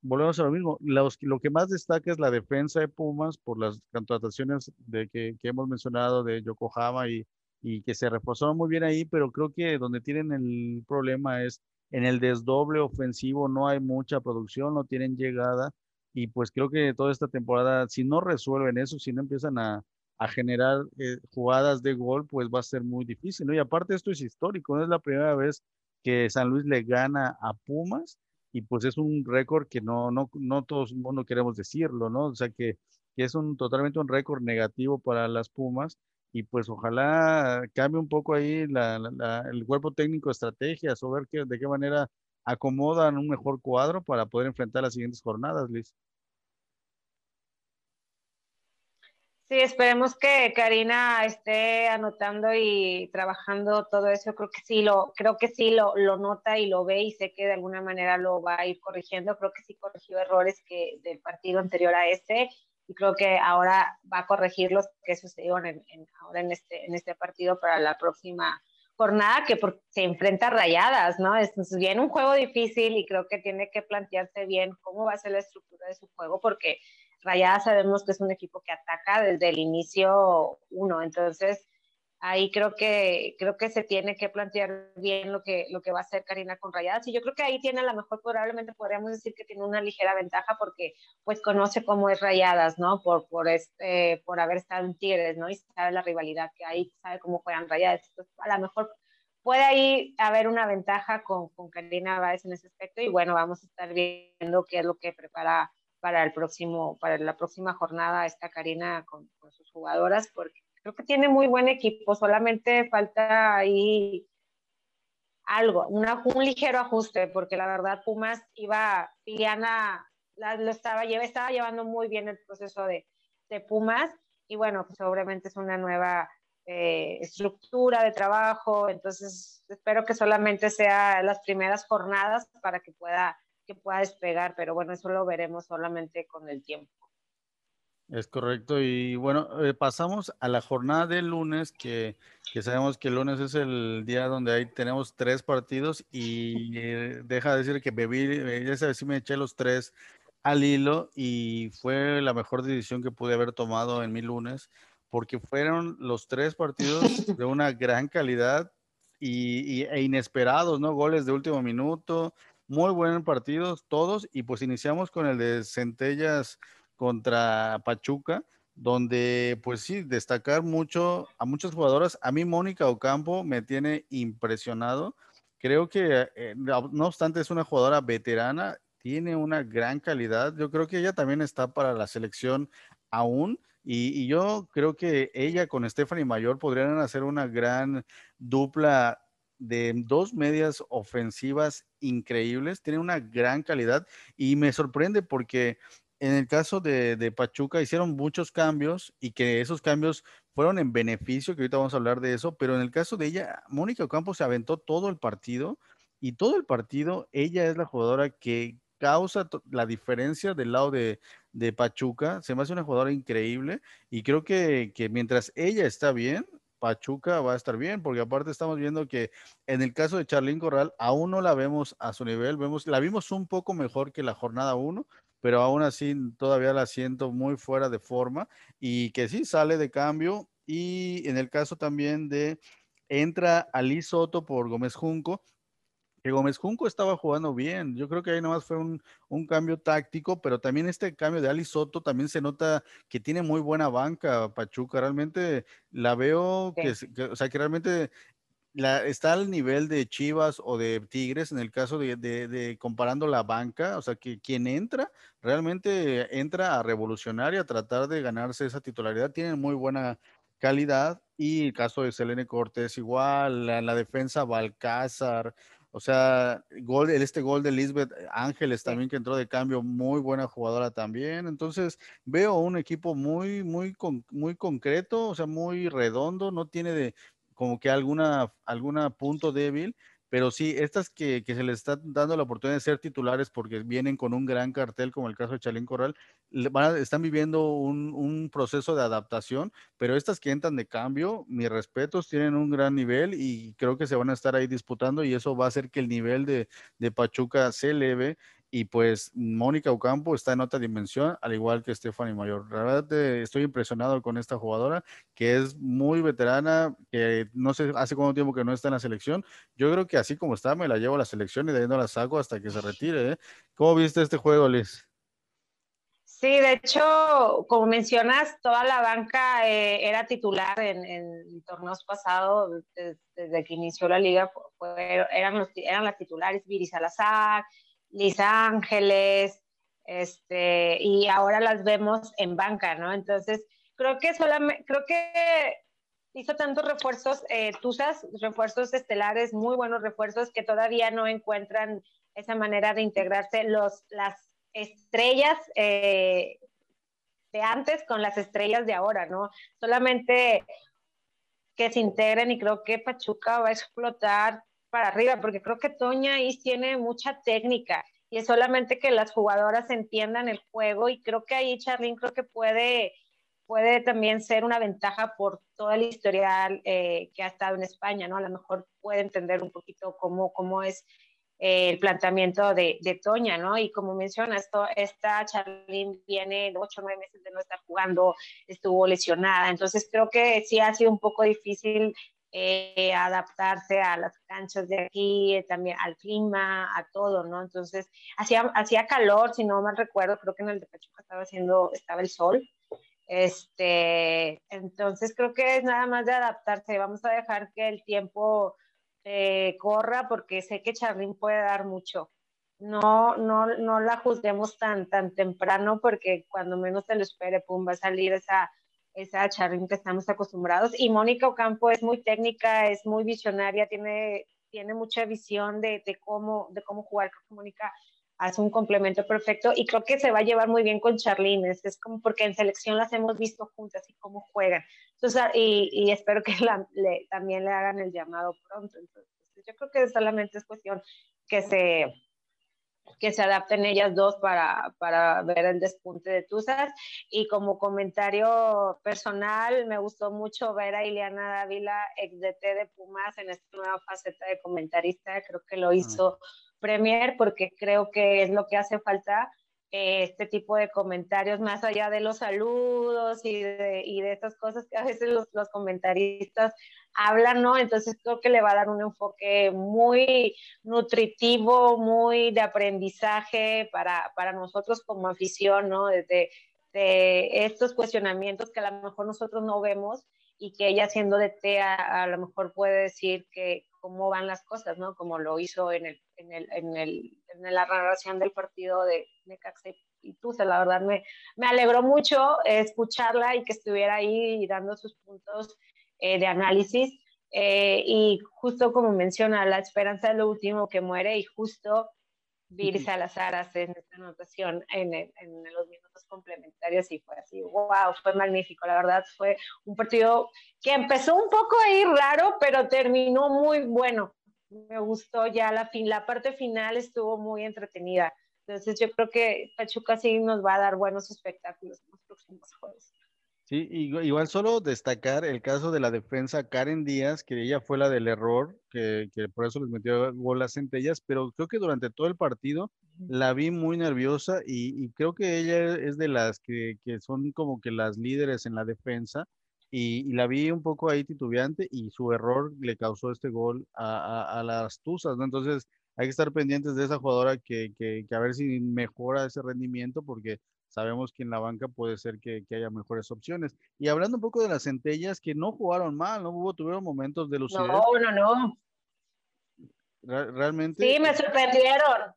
volvemos a lo mismo, lo que más destaca es la defensa de Pumas por las contrataciones de que hemos mencionado de Yokohama y, y que se reforzaron muy bien ahí, pero creo que donde tienen el problema es en el desdoble ofensivo, no hay mucha producción, no tienen llegada y pues creo que toda esta temporada, si no resuelven eso, si no empiezan a, a generar eh, jugadas de gol, pues va a ser muy difícil, ¿no? Y aparte esto es histórico, no es la primera vez que San Luis le gana a Pumas y pues es un récord que no, no, no todos mundo queremos decirlo, ¿no? O sea que, que es un totalmente un récord negativo para las Pumas y pues ojalá cambie un poco ahí el cuerpo técnico de estrategias o ver que, de qué manera acomodan un mejor cuadro para poder enfrentar las siguientes jornadas, Liz. Sí, esperemos que Karina esté anotando y trabajando todo eso. Creo que sí lo, creo que sí lo, lo nota y lo ve y sé que de alguna manera lo va a ir corrigiendo. Creo que sí corrigió errores que del partido anterior a este y creo que ahora va a corregir los que sucedieron en, ahora en este, en este partido para la próxima jornada que se enfrenta a rayadas, ¿no? Es bien un juego difícil y creo que tiene que plantearse bien cómo va a ser la estructura de su juego porque Rayadas sabemos que es un equipo que ataca desde el inicio uno, entonces ahí creo que creo que se tiene que plantear bien lo que lo que va a hacer Karina con Rayadas y yo creo que ahí tiene a lo mejor probablemente podríamos decir que tiene una ligera ventaja porque pues conoce cómo es Rayadas, ¿no? Por por este por haber estado en Tigres, ¿no? Y sabe la rivalidad que hay, sabe cómo juegan Rayadas. Entonces, a lo mejor puede ahí haber una ventaja con, con Karina Báez en ese aspecto y bueno, vamos a estar viendo qué es lo que prepara para el próximo, para la próxima jornada esta Karina con, sus jugadoras, porque creo que tiene muy buen equipo, solamente falta ahí algo, una, un ligero ajuste, porque la verdad Pumas iba, Liliana lo estaba, estaba llevando muy bien el proceso de, de Pumas, y bueno, pues obviamente es una nueva eh, estructura de trabajo, entonces espero que solamente sea las primeras jornadas para que pueda que pueda despegar, pero bueno, eso lo veremos solamente con el tiempo. Es correcto. Y bueno, eh, pasamos a la jornada del lunes, que, que, sabemos que el lunes es el día donde ahí tenemos tres partidos y eh, deja de decir que bebí, eh, ya sabes, sí me eché los tres al hilo y fue la mejor decisión que pude haber tomado en mi lunes, porque fueron los tres partidos de una gran calidad y, y e inesperados, ¿no? Goles de último minuto, muy buenos partidos todos y pues iniciamos con el de Centellas contra Pachuca, donde pues sí, destacar mucho a muchas jugadoras. A mí Mónica Ocampo me tiene impresionado. Creo que eh, no obstante es una jugadora veterana, tiene una gran calidad. Yo creo que ella también está para la selección aún. Y, y yo creo que ella con Stephanie Mayor podrían hacer una gran dupla de dos medias ofensivas increíbles, tiene una gran calidad y me sorprende porque en el caso de, Pachuca hicieron muchos cambios y que esos cambios fueron en beneficio, que ahorita vamos a hablar de eso, pero en el caso de ella, Mónica Ocampo se aventó todo el partido y todo el partido ella es la jugadora que causa la diferencia del lado de, Pachuca, se me hace una jugadora increíble y creo que, mientras ella está bien, Pachuca va a estar bien, porque aparte estamos viendo que en el caso de Charlín Corral, aún no la vemos a su nivel, vemos, la vimos un poco mejor que la jornada 1, pero aún así todavía la siento muy fuera de forma y que sí sale de cambio. Y en el caso también de entra Ali Soto por Gómez Junco, que Gómez Junco estaba jugando bien. Yo creo que ahí nomás fue un, cambio táctico, pero también este cambio de Ali Soto también se nota que tiene muy buena banca Pachuca. Realmente la veo que, o sea, que realmente la, está al nivel de Chivas o de Tigres en el caso de, de, comparando la banca, o sea, que quien entra realmente entra a revolucionar y a tratar de ganarse esa titularidad. Tienen muy buena calidad. Y el caso de Selene Cortés igual, la, la defensa Balcázar, o sea, gol, este gol de Lisbeth Ángeles también que entró de cambio, muy buena jugadora también. Entonces, veo un equipo muy, muy, muy concreto, o sea, muy redondo, no tiene de como que alguna, alguna punto débil, pero sí, estas que, se les está dando la oportunidad de ser titulares porque vienen con un gran cartel, como el caso de Chalín Corral, están viviendo un, proceso de adaptación, pero estas que entran de cambio, mis respetos, tienen un gran nivel y creo que se van a estar ahí disputando y eso va a hacer que el nivel de, de Pachuca se eleve y pues Mónica Ocampo está en otra dimensión, al igual que Stephanie Mayor. La verdad eh, estoy impresionado con esta jugadora, que es muy veterana, que no sé hace cuánto tiempo que no está en la selección. Yo creo que así como está, me la llevo a la selección y de ahí no la saco hasta que se retire. ¿eh? ¿Cómo viste este juego, Liz? Sí, de hecho, como mencionas, toda la banca eh, era titular en, torneos pasados, desde, que inició la liga, eran, eran las titulares Viri Salazar, Lisa Ángeles, este, y ahora las vemos en banca, ¿no? Entonces, creo que solamente, creo que hizo tantos refuerzos, eh, Tuzas, refuerzos estelares, muy buenos refuerzos que todavía no encuentran esa manera de integrarse los, las estrellas eh, de antes con las estrellas de ahora, ¿no? Solamente que se integren y creo que Pachuca va a explotar para arriba, porque creo que Toña Is tiene mucha técnica y es solamente que las jugadoras entiendan el juego y creo que ahí Charlene creo que puede, puede también ser una ventaja por todo el historial eh, que ha estado en España, ¿no? A lo mejor puede entender un poquito cómo, cómo es eh, el planteamiento de, de, Toña, ¿no? Y como menciona, esto, esta Charlene viene ocho o nueve meses de no estar jugando, estuvo lesionada, entonces creo que sí ha sido un poco difícil eh, adaptarse a las canchas de aquí, eh, también al clima, a todo, ¿no? Entonces, hacía, hacía calor, si no mal recuerdo, creo que en el de Pachuca estaba haciendo, estaba el sol. Este, entonces creo que es nada más de adaptarse. Vamos a dejar que el tiempo eh, corra porque sé que Charlín puede dar mucho. No, no, no la juzguemos tan, tan temprano porque cuando menos se lo espere, pum, va a salir esa esa charrín que estamos acostumbrados. Y Mónica Ocampo es muy técnica, es muy visionaria, tiene, tiene mucha visión de, de cómo, de cómo jugar. con Mónica hace un complemento perfecto y creo que se va a llevar muy bien con Charlene. Es, como porque en selección las hemos visto juntas y cómo juegan. Entonces, y, y espero que le, también le hagan el llamado pronto. Entonces, yo creo que solamente es cuestión que se que se adapten ellas dos para, para ver el despunte de Tuzas. Y como comentario personal, me gustó mucho ver a Ileana Dávila, ex DT de Pumas, en esta nueva faceta de comentarista. Creo que lo hizo Premier porque creo que es lo que hace falta eh, este tipo de comentarios, más allá de los saludos y de, y de estas cosas que a veces los, los, comentaristas hablan, ¿no? Entonces creo que le va a dar un enfoque muy nutritivo, muy de aprendizaje para, para nosotros como afición, ¿no? Desde de estos cuestionamientos que a lo mejor nosotros no vemos y que ella siendo de TEA a lo mejor puede decir que cómo van las cosas, ¿no? Como lo hizo en, el, en, el, en, el, en la narración del partido de Necaxa y Tuce. La verdad me, me alegró mucho escucharla y que estuviera ahí dando sus puntos eh, de análisis. Eh, y justo como menciona, la esperanza es lo último que muere y justo Viri Salazar hace esta anotación en, en, los minutos complementarios y fue así, wow, fue magnífico, la verdad fue un partido que empezó un poco ahí raro, pero terminó muy bueno. Me gustó ya la, fin, la parte final estuvo muy entretenida. Entonces yo creo que Pachuca sí nos va a dar buenos espectáculos en los próximos juegos. Sí, igual solo destacar el caso de la defensa Karen Díaz, que ella fue la del error, que, que por eso les metió gol a Centellas, pero creo que durante todo el partido la vi muy nerviosa y, creo que ella es de las que, que, son como que las líderes en la defensa y, la vi un poco ahí titubeante y su error le causó este gol a, a, a las Tuzas, ¿no? Entonces hay que estar pendientes de esa jugadora que, que, que a ver si mejora ese rendimiento porque sabemos que en la banca puede ser que, haya mejores opciones. Y hablando un poco de las centellas, que no jugaron mal, ¿no? Hubo, tuvieron momentos de lucidez. No, no, no. realmente. Sí, me sorprendieron.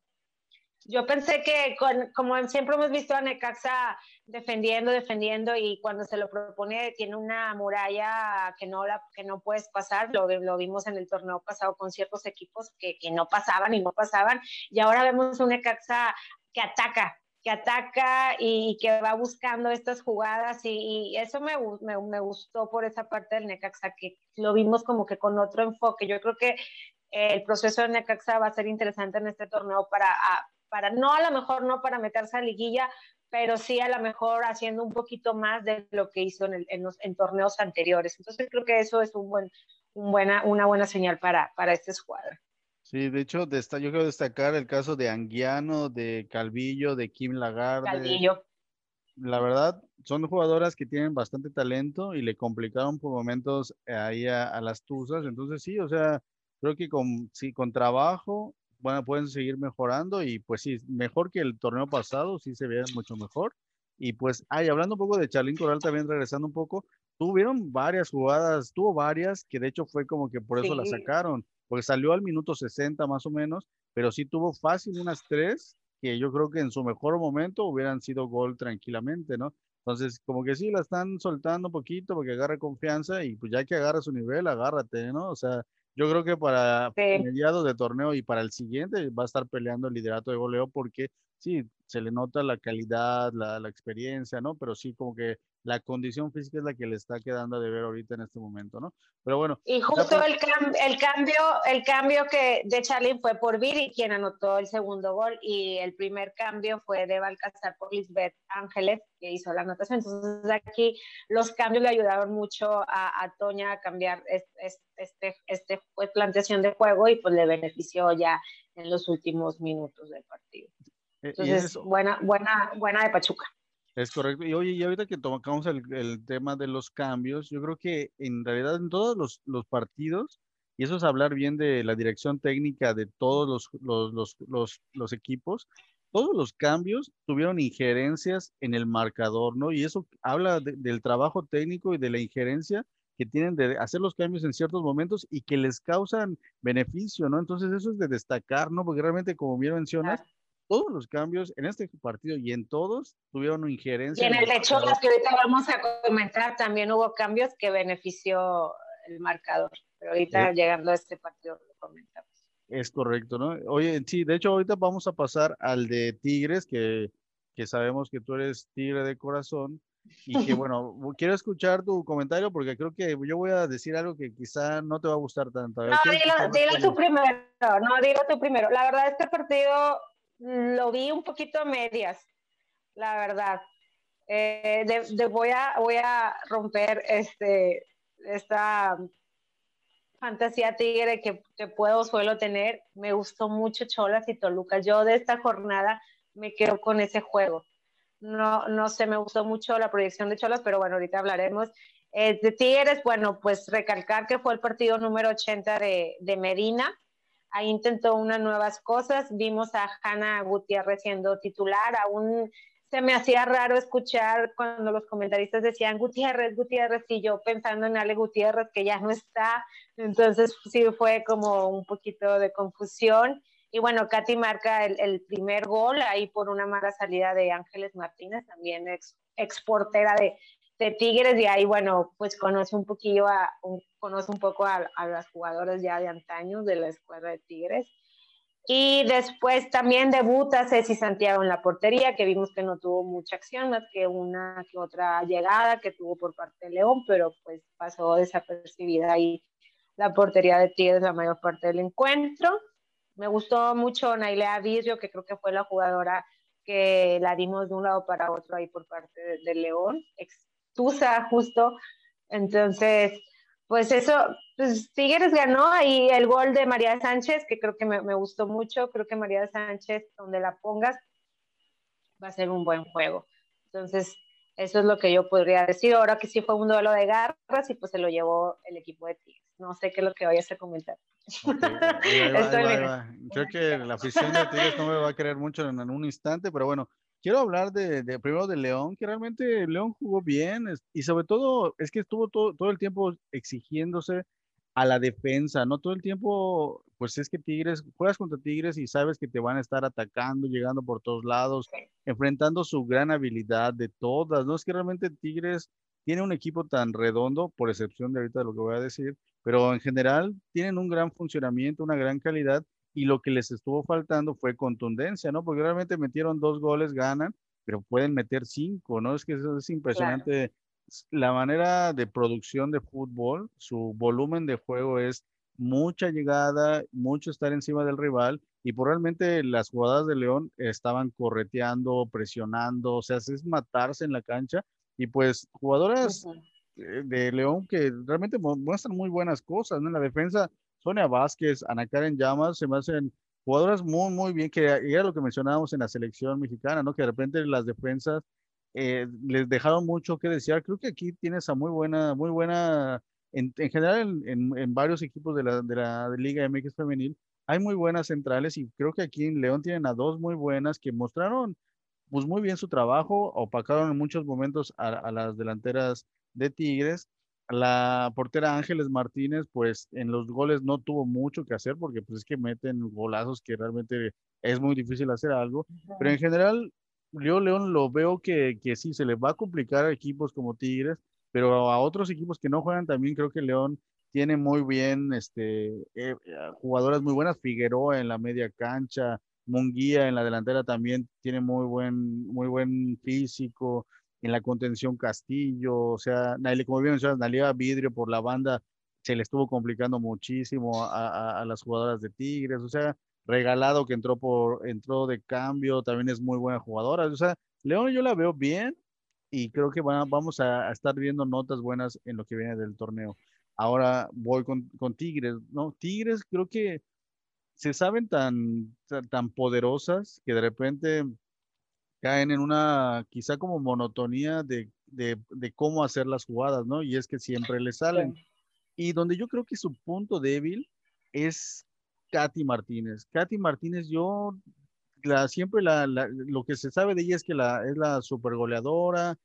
yo pensé que como siempre hemos visto a Necaxa defendiendo, defendiendo y cuando se lo propone tiene una muralla que no, la, que no puedes pasar, lo, lo vimos en el torneo pasado con ciertos equipos que, que no pasaban y no pasaban y ahora vemos un Necaxa que ataca, que ataca y que va buscando estas jugadas y, eso me, me, me, gustó por esa parte del Necaxa, que lo vimos como que con otro enfoque. Yo creo que el proceso de Necaxa va a ser interesante en este torneo para, para no a lo mejor no para meterse a liguilla, pero sí a lo mejor haciendo un poquito más de lo que hizo en, en, los, en torneos anteriores. Entonces creo que eso es un buen, un buena, una buena señal para, para este escuadra. Sí, de hecho, yo quiero destacar el caso de Anguiano, de Calvillo, de Kim Lagarde. Calvillo. La verdad, son jugadoras que tienen bastante talento y le complicaron por momentos ahí a, a las Tuzas. Entonces, sí, o sea, creo que con, sí, con trabajo bueno, pueden seguir mejorando y pues sí, mejor que el torneo pasado, sí se ve mucho mejor. Y pues, ay, hablando un poco de Charlín Coral, también regresando un poco, tuvieron varias jugadas, tuvo varias que de hecho fue como que por eso la sacaron, porque salió al minuto 60 más o menos, pero sí tuvo fácil unas tres que yo creo que en su mejor momento hubieran sido gol tranquilamente, ¿no? Entonces, como que sí, la están soltando un poquito porque agarre confianza y pues ya que agarra su nivel, agárrate, ¿no? O sea, yo creo que para mediados de torneo y para el siguiente va a estar peleando el liderato de goleo porque sí, se le nota la calidad, la, la, experiencia, ¿no? Pero sí, como que la condición física es la que le está quedando de ver ahorita en este momento, ¿no? Pero bueno. Y justo el, el, cambio, el cambio que de Charlie fue por Viri, quien anotó el segundo gol, y el primer cambio fue de Balcazar por Lisbeth Ángeles, que hizo la anotación. Entonces aquí los cambios le ayudaron mucho a, a Toña a cambiar este, este, este, planteación de juego y pues le benefició ya en los últimos minutos del partido. E, Entonces, buena, buena, buena de Pachuca. Es correcto. Y oye, y ahorita que tocamos el, el, tema de los cambios, yo creo que en realidad en todos los, los, partidos, y eso es hablar bien de la dirección técnica de todos los, los, los, los equipos, todos los cambios tuvieron injerencias en el marcador, ¿no? Y eso habla del trabajo técnico y de la injerencia que tienen de hacer los cambios en ciertos momentos y que les causan beneficio, ¿no? Entonces eso es de destacar, ¿no? Porque realmente, como bien mencionas, todos los cambios en este partido y en todos tuvieron injerencia. Y en el de Cholas que ahorita vamos a comentar, también hubo cambios que benefició el marcador. Pero ahorita llegando a este partido lo comentamos. Es correcto, ¿no? Oye, sí, de hecho ahorita vamos a pasar al de Tigres, que, que sabemos que tú eres tigre de corazón. Y que bueno, quiero escuchar tu comentario porque creo que yo voy a decir algo que quizá no te va a gustar tanto. No, dilo, dilo tú primero, no, dilo tú primero. La verdad, este partido lo vi un poquito a medias, la verdad. Eh, voy, a, voy a romper este, esta fantasía tigre que, que, puedo, suelo tener. Me gustó mucho Cholas y Toluca. Yo de esta jornada me quedo con ese juego. No, no sé, me gustó mucho la proyección de Cholas, pero bueno, ahorita hablaremos. Eh, de Tigres, bueno, pues recalcar que fue el partido número 80 de, de Medina ahí intentó unas nuevas cosas. Vimos a Hanna Gutiérrez siendo titular, aún se me hacía raro escuchar cuando los comentaristas decían Gutiérrez, Gutiérrez, y yo pensando en Ale Gutiérrez que ya no está. Entonces sí fue como un poquito de confusión. Y bueno, Katy marca el, primer gol ahí por una mala salida de Ángeles Martínez, también ex, exportera de, de Tigres y ahí, bueno, pues conoce un poquillo a, conoce un poco a, a las jugadoras ya de antaño de la escuadra de Tigres. Y después también debuta Ceci Santiago en la portería, que vimos que no tuvo mucha acción, más que una que otra llegada que tuvo por parte de León, pero pues pasó desapercibida ahí la portería de Tigres la mayor parte del encuentro. Me gustó mucho Nailea Vidrio, que creo que fue la jugadora que la dimos de un lado para otro ahí por parte de, de León, Tusa justo. Entonces, pues eso, pues Tigres ganó ahí el gol de María Sánchez, que creo que me, me, gustó mucho. Creo que María Sánchez, donde la pongas, va a ser un buen juego. Entonces, eso es lo que yo podría decir. Ahora que sí fue un duelo de garras y pues se lo llevó el equipo de Tigres. No sé qué es lo que vayas a comentar. Creo que la afición de Tigres no me va a querer mucho en, en un instante, pero bueno, quiero hablar de, de, primero de León, que realmente León jugó bien y sobre todo es que estuvo todo, todo el tiempo exigiéndose a la defensa, ¿no? Todo el tiempo pues es que Tigres, juegas contra Tigres y sabes que te van a estar atacando, llegando por todos lados, enfrentando su gran habilidad de todas, ¿no? Es que realmente Tigres tiene un equipo tan redondo, por excepción de ahorita de lo que voy a decir, pero en general tienen un gran funcionamiento, una gran calidad y lo que les estuvo faltando fue contundencia, ¿no? Porque realmente metieron dos goles, ganan, pero pueden meter cinco, ¿no? Es que eso es impresionante. La manera de producción de fútbol, su volumen de juego es mucha llegada, mucho estar encima del rival y por realmente las jugadas de León estaban correteando, presionando, o sea, es matarse en la cancha y pues jugadoras de León que realmente muestran muy buenas cosas, ¿no? En la defensa, Sonia Vázquez, Ana Karen Llamas, se me hacen jugadoras muy, muy bien, que era lo que mencionábamos en la selección mexicana, ¿no? Que de repente las defensas eh, les dejaron mucho que desear. Creo que aquí tienes a muy buena, muy buena, en, en general en, varios equipos de la, de la Liga MX femenil, hay muy buenas centrales y creo que aquí en León tienen a dos muy buenas que mostraron pues muy bien su trabajo, opacaron en muchos momentos a las delanteras de Tigres. La portera Ángeles Martínez, pues en los goles no tuvo mucho que hacer porque pues es que meten golazos que realmente es muy difícil hacer algo. Pero en general, yo León lo veo que, que sí, se le va a complicar a equipos como Tigres, pero a otros equipos que no juegan también creo que León tiene muy bien este, eh, jugadoras muy buenas, Figueroa en la media cancha, Munguía en la delantera también tiene muy buen, muy buen físico, en la contención Castillo, o sea, como bien mencionas, Nalia Vidrio por la banda se le estuvo complicando muchísimo a, a, las jugadoras de Tigres, o sea, Regalado que entró por entró de cambio, también es muy buena jugadora, o sea, León yo la veo bien y creo que vamos a, estar viendo notas buenas en lo que viene del torneo. Ahora voy con, con Tigres, ¿no? Tigres creo que se saben tan, tan poderosas que de repente caen en una quizá como monotonía de, de, de, cómo hacer las jugadas, ¿no? Y es que siempre le salen. Y donde yo creo que su punto débil es Katy Martínez. Katy Martínez, yo la, siempre la, la, lo que se sabe de ella es que la, es la super goleadora,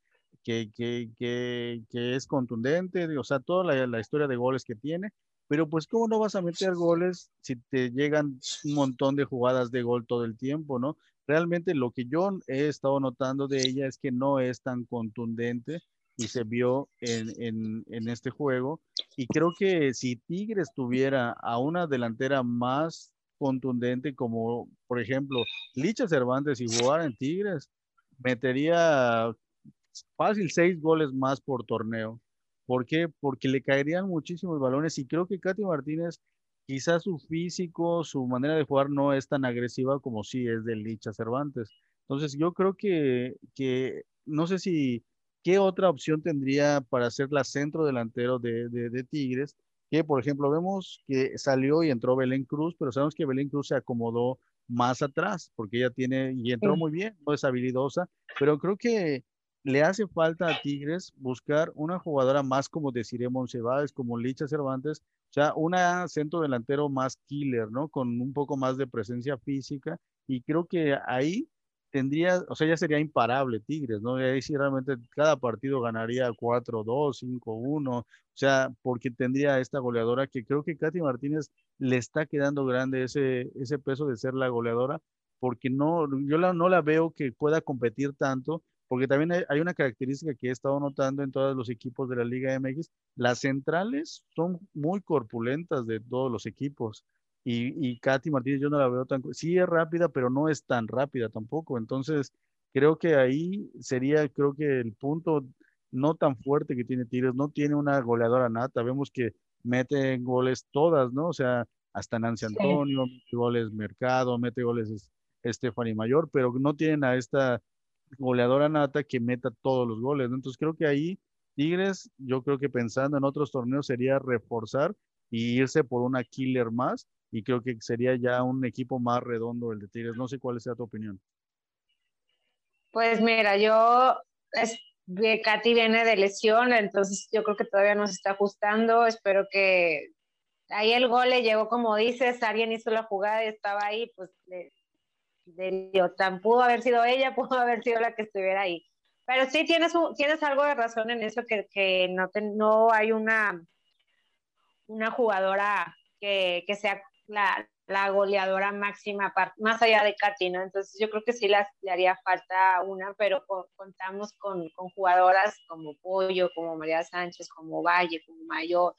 que, que, que, que es contundente, o sea, toda la, la historia de goles que tiene, pero pues cómo no vas a meter goles si te llegan un montón de jugadas de gol todo el tiempo, ¿no? Realmente lo que yo he estado notando de ella es que no es tan contundente y se vio en, en, este juego. Y creo que si Tigres tuviera a una delantera más contundente como, por ejemplo, Licha Cervantes y jugara en Tigres, metería fácil seis goles más por torneo. ¿Por qué? Porque le caerían muchísimos balones y creo que Katy Martínez quizás su físico, su manera de jugar no es tan agresiva como sí es de Licha Cervantes. Entonces yo creo que, que no sé si qué otra opción tendría para ser la centro delantero de, de, de, Tigres, que por ejemplo vemos que salió y entró Belén Cruz, pero sabemos que Belén Cruz se acomodó más atrás, porque ella tiene, y entró muy bien, no es habilidosa, pero creo que le hace falta a Tigres buscar una jugadora más como deciré Monseváez, como Licha Cervantes, o sea, una centro delantero más killer, ¿no? Con un poco más de presencia física y creo que ahí tendría, o sea, ya sería imparable Tigres, ¿no? Y ahí sí realmente cada partido ganaría 4-2, 5-1, o sea, porque tendría esta goleadora que creo que Katy Martínez le está quedando grande ese, ese peso de ser la goleadora, porque no, yo la, no la veo que pueda competir tanto porque también hay, una característica que he estado notando en todos los equipos de la Liga MX, las centrales son muy corpulentas de todos los equipos. Y, y Katy Martínez yo no la veo tan, sí es rápida, pero no es tan rápida tampoco. Entonces, creo que ahí sería, creo que el punto no tan fuerte que tiene Tigres, no tiene una goleadora nata, vemos que mete goles todas, ¿no? O sea, hasta Nancy Antonio, sí. mete goles Mercado, mete goles Stephanie Mayor, pero no tienen a esta goleadora nata que meta todos los goles. Entonces creo que ahí Tigres, yo creo que pensando en otros torneos sería reforzar y irse por una killer más y creo que sería ya un equipo más redondo el de Tigres. No sé cuál sea tu opinión. Pues mira, yo, es, Katy viene de lesión, entonces yo creo que todavía no se está ajustando. Espero que ahí el gol le llegó como dices, alguien hizo la jugada y estaba ahí, pues le, de tan pudo haber sido ella, pudo haber sido la que estuviera ahí. Pero sí tienes, tienes algo de razón en eso, que, que no, no hay una, una jugadora que, que, sea la, la goleadora máxima, más allá de Katy, ¿no? Entonces yo creo que sí las, le haría falta una, pero contamos con, con, jugadoras como Pollo, como María Sánchez, como Valle, como Mayor,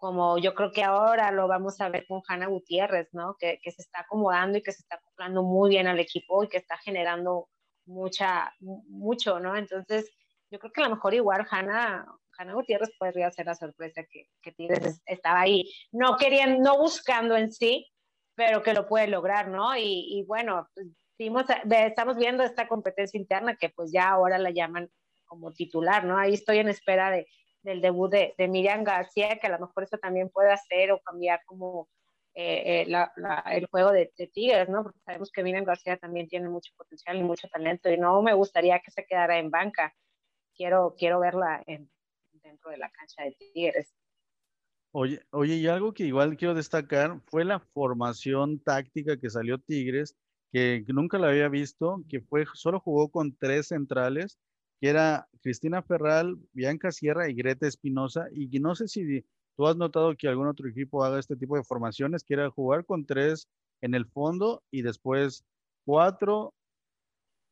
como yo creo que ahora lo vamos a ver con Hanna Gutiérrez, ¿no? Que, que, se está acomodando y que se está acoplando muy bien al equipo y que está generando mucha, mucho, ¿no? Entonces yo creo que a lo mejor igual Hanna Hanna Gutiérrez podría ser la sorpresa que, que Tigres estaba ahí, no querían, no buscando en sí, pero que lo puede lograr, ¿no? Y, bueno, pues, estamos viendo esta competencia interna que pues ya ahora la llaman como titular, ¿no? Ahí estoy en espera de, del debut de, Miriam García, que a lo mejor eso también puede hacer o cambiar como eh, eh, el juego de, Tigres, ¿no? Porque sabemos que Miriam García también tiene mucho potencial y mucho talento y no me gustaría que se quedara en banca. Quiero, quiero verla en, dentro de la cancha de Tigres. Oye, oye, y algo que igual quiero destacar fue la formación táctica que salió Tigres, que, nunca la había visto, que fue, solo jugó con tres centrales, que era Cristina Ferral, Bianca Sierra y Greta Espinosa, y no sé si tú has notado que algún otro equipo haga este tipo de formaciones, que era jugar con tres en el fondo y después cuatro,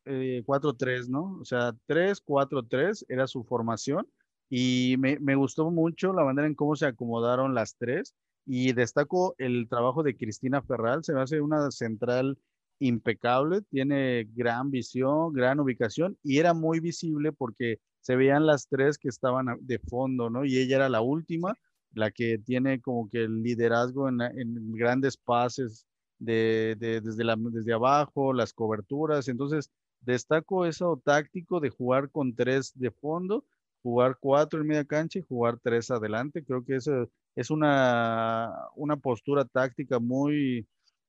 eh, cuatro, tres, ¿no? O sea, tres, cuatro, tres era su formación y me, me, gustó mucho la manera en cómo se acomodaron las tres y destaco el trabajo de Cristina Ferral, se me hace una central impecable, tiene gran visión, gran ubicación y era muy visible porque se veían las tres que estaban de fondo, ¿no? Y ella era la última, la que tiene como que el liderazgo en, en grandes pases de, de, desde, desde abajo, las coberturas, entonces destaco eso táctico de jugar con tres de fondo jugar cuatro en media cancha y jugar tres adelante. Creo que eso es una, una postura táctica muy,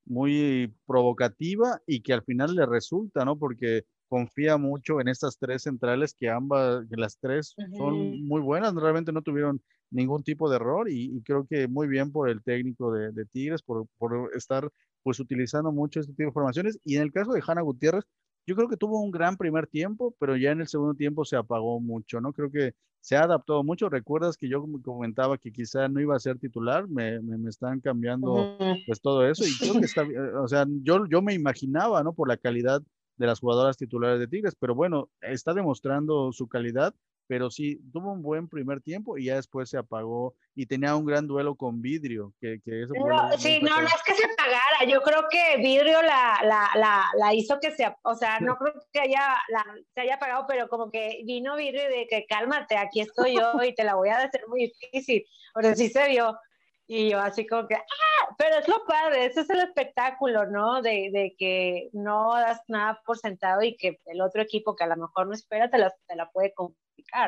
muy provocativa y que al final le resulta, ¿no? Porque confía mucho en estas tres centrales que ambas, que las tres son muy buenas, realmente no tuvieron ningún tipo de error y, creo que muy bien por el técnico de, de Tigres, por, por, estar pues utilizando mucho este tipo de formaciones. Y en el caso de Hanna Gutiérrez, yo creo que tuvo un gran primer tiempo, pero ya en el segundo tiempo se apagó mucho, ¿no? Creo que se ha adaptado mucho. Recuerdas que yo comentaba que quizá no iba a ser titular, me, me, están cambiando pues todo eso y creo que está, o sea, yo, yo me imaginaba, ¿no? Por la calidad de las jugadoras titulares de Tigres, pero bueno, está demostrando su calidad pero sí, tuvo un buen primer tiempo y ya después se apagó y tenía un gran duelo con Vidrio, que, que eso no, Sí, no, no es que se apagara, yo creo que Vidrio la, la, la, la hizo que se, o sea, no creo que haya, la, se haya apagado, pero como que vino Vidrio de que cálmate, aquí estoy yo y te la voy a hacer muy difícil, pero sí se vio. Y yo así como que, ¡ah! Pero es lo padre, ese es el espectáculo, ¿no? De, de, que no das nada por sentado y que el otro equipo que a lo mejor no espera te la, te la puede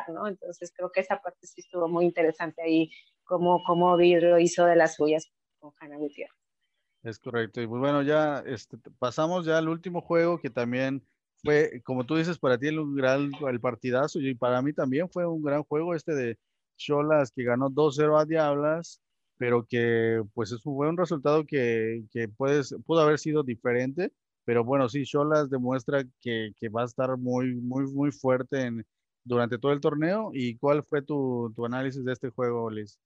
¿no? Entonces creo que esa parte sí estuvo muy interesante ahí, como, como Vidrio hizo de las suyas con Hanna Gutiérrez. Es correcto. Y pues bueno, ya este, pasamos ya al último juego que también fue, como tú dices, para ti el, gran, el partidazo y para mí también fue un gran juego este de Cholas que ganó 2-0 a Diablas, pero que pues es un buen resultado que, que puedes, pudo haber sido diferente, pero bueno, sí, Cholas demuestra que, que va a estar muy, muy, muy fuerte en, durante todo el torneo y cuál fue tu, tu análisis de este juego, Liz.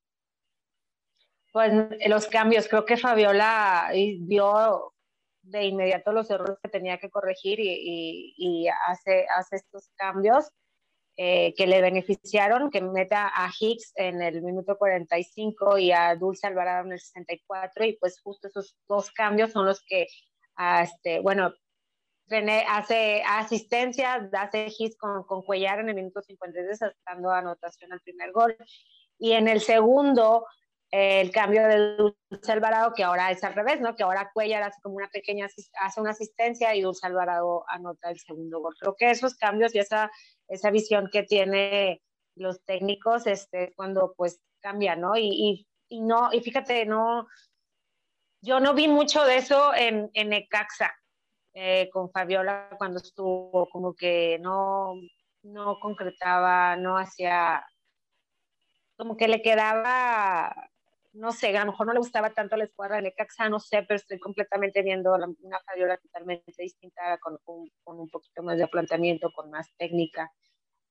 Pues los cambios, creo que Fabiola vio de inmediato los errores que tenía que corregir y, y, hace, hace estos cambios eh, que le beneficiaron, que meta a Hicks en el minuto 45 y a Dulce Alvarado en el 64 y pues justo esos dos cambios son los que, ah, este, bueno, René hace asistencia, hace hits con, con Cuellar en el minuto 53, dando anotación al primer gol. Y en el segundo, el cambio de Dulce Alvarado, que ahora es al revés, ¿no? Que ahora Cuellar hace como una pequeña, hace una asistencia y Dulce Alvarado anota el segundo gol. Creo que esos cambios y esa, esa visión que tiene los técnicos, este, cuando pues cambia, ¿no? Y, y, no, y fíjate, no, yo no vi mucho de eso en, en Ecaxa. Eh, con Fabiola cuando estuvo, como que no, no concretaba, no hacía, como que le quedaba, no sé, a lo mejor no le gustaba tanto la escuadra de Necaxa, no sé, pero estoy completamente viendo una Fabiola totalmente distinta, con, con, un poquito más de planteamiento, con más técnica.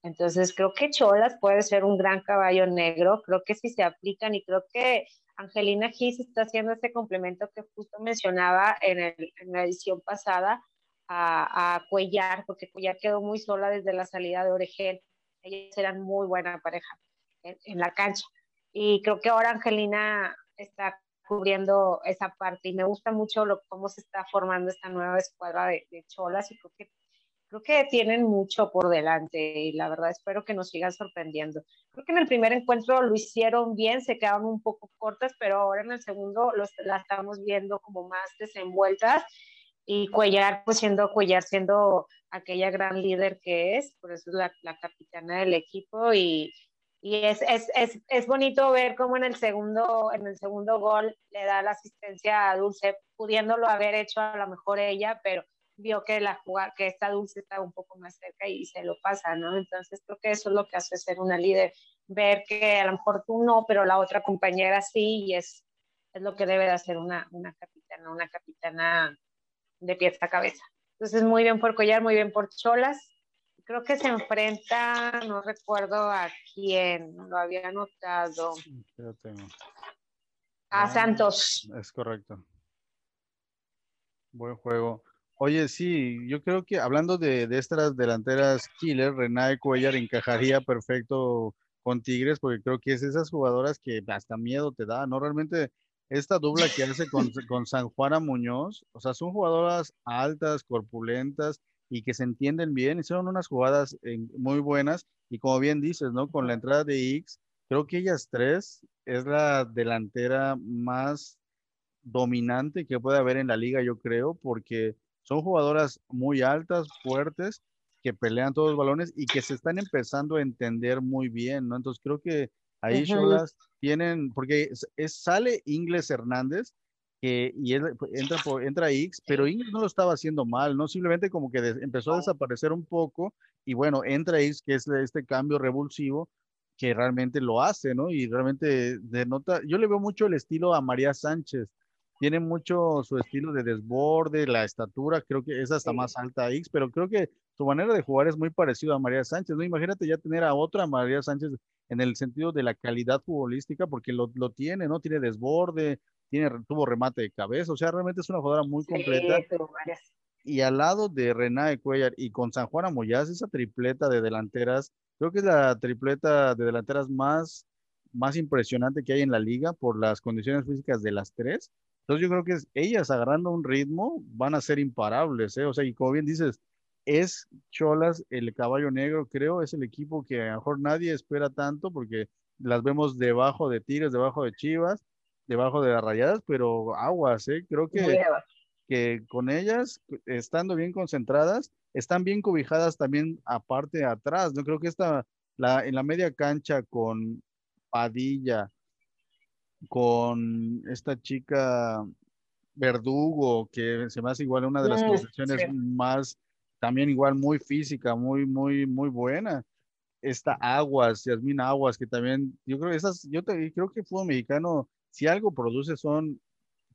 Entonces creo que Cholas puede ser un gran caballo negro, creo que si se aplican y creo que Angelina Gis está haciendo este complemento que justo mencionaba en, el, en la edición pasada a, a, Cuellar, porque Cuellar quedó muy sola desde la salida de Oregel. Ellos eran muy buena pareja en, en la cancha. Y creo que ahora Angelina está cubriendo esa parte y me gusta mucho lo, cómo se está formando esta nueva escuadra de, de, cholas y creo que creo que tienen mucho por delante y la verdad espero que nos sigan sorprendiendo. Creo que en el primer encuentro lo hicieron bien, se quedaron un poco cortas, pero ahora en el segundo los, la estamos viendo como más desenvueltas y Cuellar, pues siendo Cuellar, siendo aquella gran líder que es, por eso es la, la capitana del equipo y, y es, es, es, es, bonito ver cómo en el segundo en el segundo gol le da la asistencia a Dulce pudiéndolo haber hecho a lo mejor ella pero vio que la que esta Dulce estaba un poco más cerca y se lo pasa no entonces creo que eso es lo que hace ser una líder ver que a lo mejor tú no pero la otra compañera sí y es es lo que debe de hacer una, una capitana una capitana de pies a cabeza entonces muy bien por Collar muy bien por Cholas creo que se enfrenta, no recuerdo a quién, lo había anotado. Yo tengo. A ah, Santos. Es correcto. Buen juego. Oye, sí, yo creo que hablando de, de estas delanteras killer, Renate Cuellar encajaría perfecto con Tigres, porque creo que es esas jugadoras que hasta miedo te da, ¿no? Realmente esta dupla que hace con, con San Juana Muñoz, o sea, son jugadoras altas, corpulentas, y que se entienden bien. Hicieron unas jugadas eh, muy buenas y como bien dices, ¿no? Con la entrada de X, creo que ellas tres es la delantera más dominante que puede haber en la liga, yo creo, porque son jugadoras muy altas, fuertes, que pelean todos los balones y que se están empezando a entender muy bien, ¿no? Entonces creo que ahí uh -huh. tienen, porque es, sale Ingles Hernández, y él entra, por, entra X, pero Ingrid no lo estaba haciendo mal, ¿no? Simplemente como que empezó a desaparecer un poco y bueno, entra X, que es este cambio revulsivo que realmente lo hace, ¿no? Y realmente denota, yo le veo mucho el estilo a María Sánchez, tiene mucho su estilo de desborde, la estatura, creo que es hasta sí. más alta X, pero creo que su manera de jugar es muy parecido a María Sánchez, ¿no? Imagínate ya tener a otra María Sánchez en el sentido de la calidad futbolística, porque lo, lo tiene, ¿no? Tiene desborde, tiene, tuvo remate de cabeza, o sea, realmente es una jugadora muy completa. Sí, y al lado de Renate Cuellar y con San Juan Amoyaz, esa tripleta de delanteras, creo que es la tripleta de delanteras más, más impresionante que hay en la liga por las condiciones físicas de las tres. Entonces yo creo que es, ellas agarrando un ritmo van a ser imparables, ¿eh? O sea, y como bien dices, es Cholas el caballo negro, creo, es el equipo que a lo mejor nadie espera tanto porque las vemos debajo de Tigres, debajo de Chivas, debajo de las rayadas, pero aguas, ¿eh? Creo que, que con ellas, estando bien concentradas, están bien cobijadas también aparte atrás. No creo que esta, la, en la media cancha con Padilla, con esta chica Verdugo, que se me hace igual una de las posiciones sí. más, también igual muy física, muy, muy, muy buena. Esta Aguas, Yasmin Aguas, que también, yo creo que esas, yo te, creo que el fútbol mexicano si algo produce son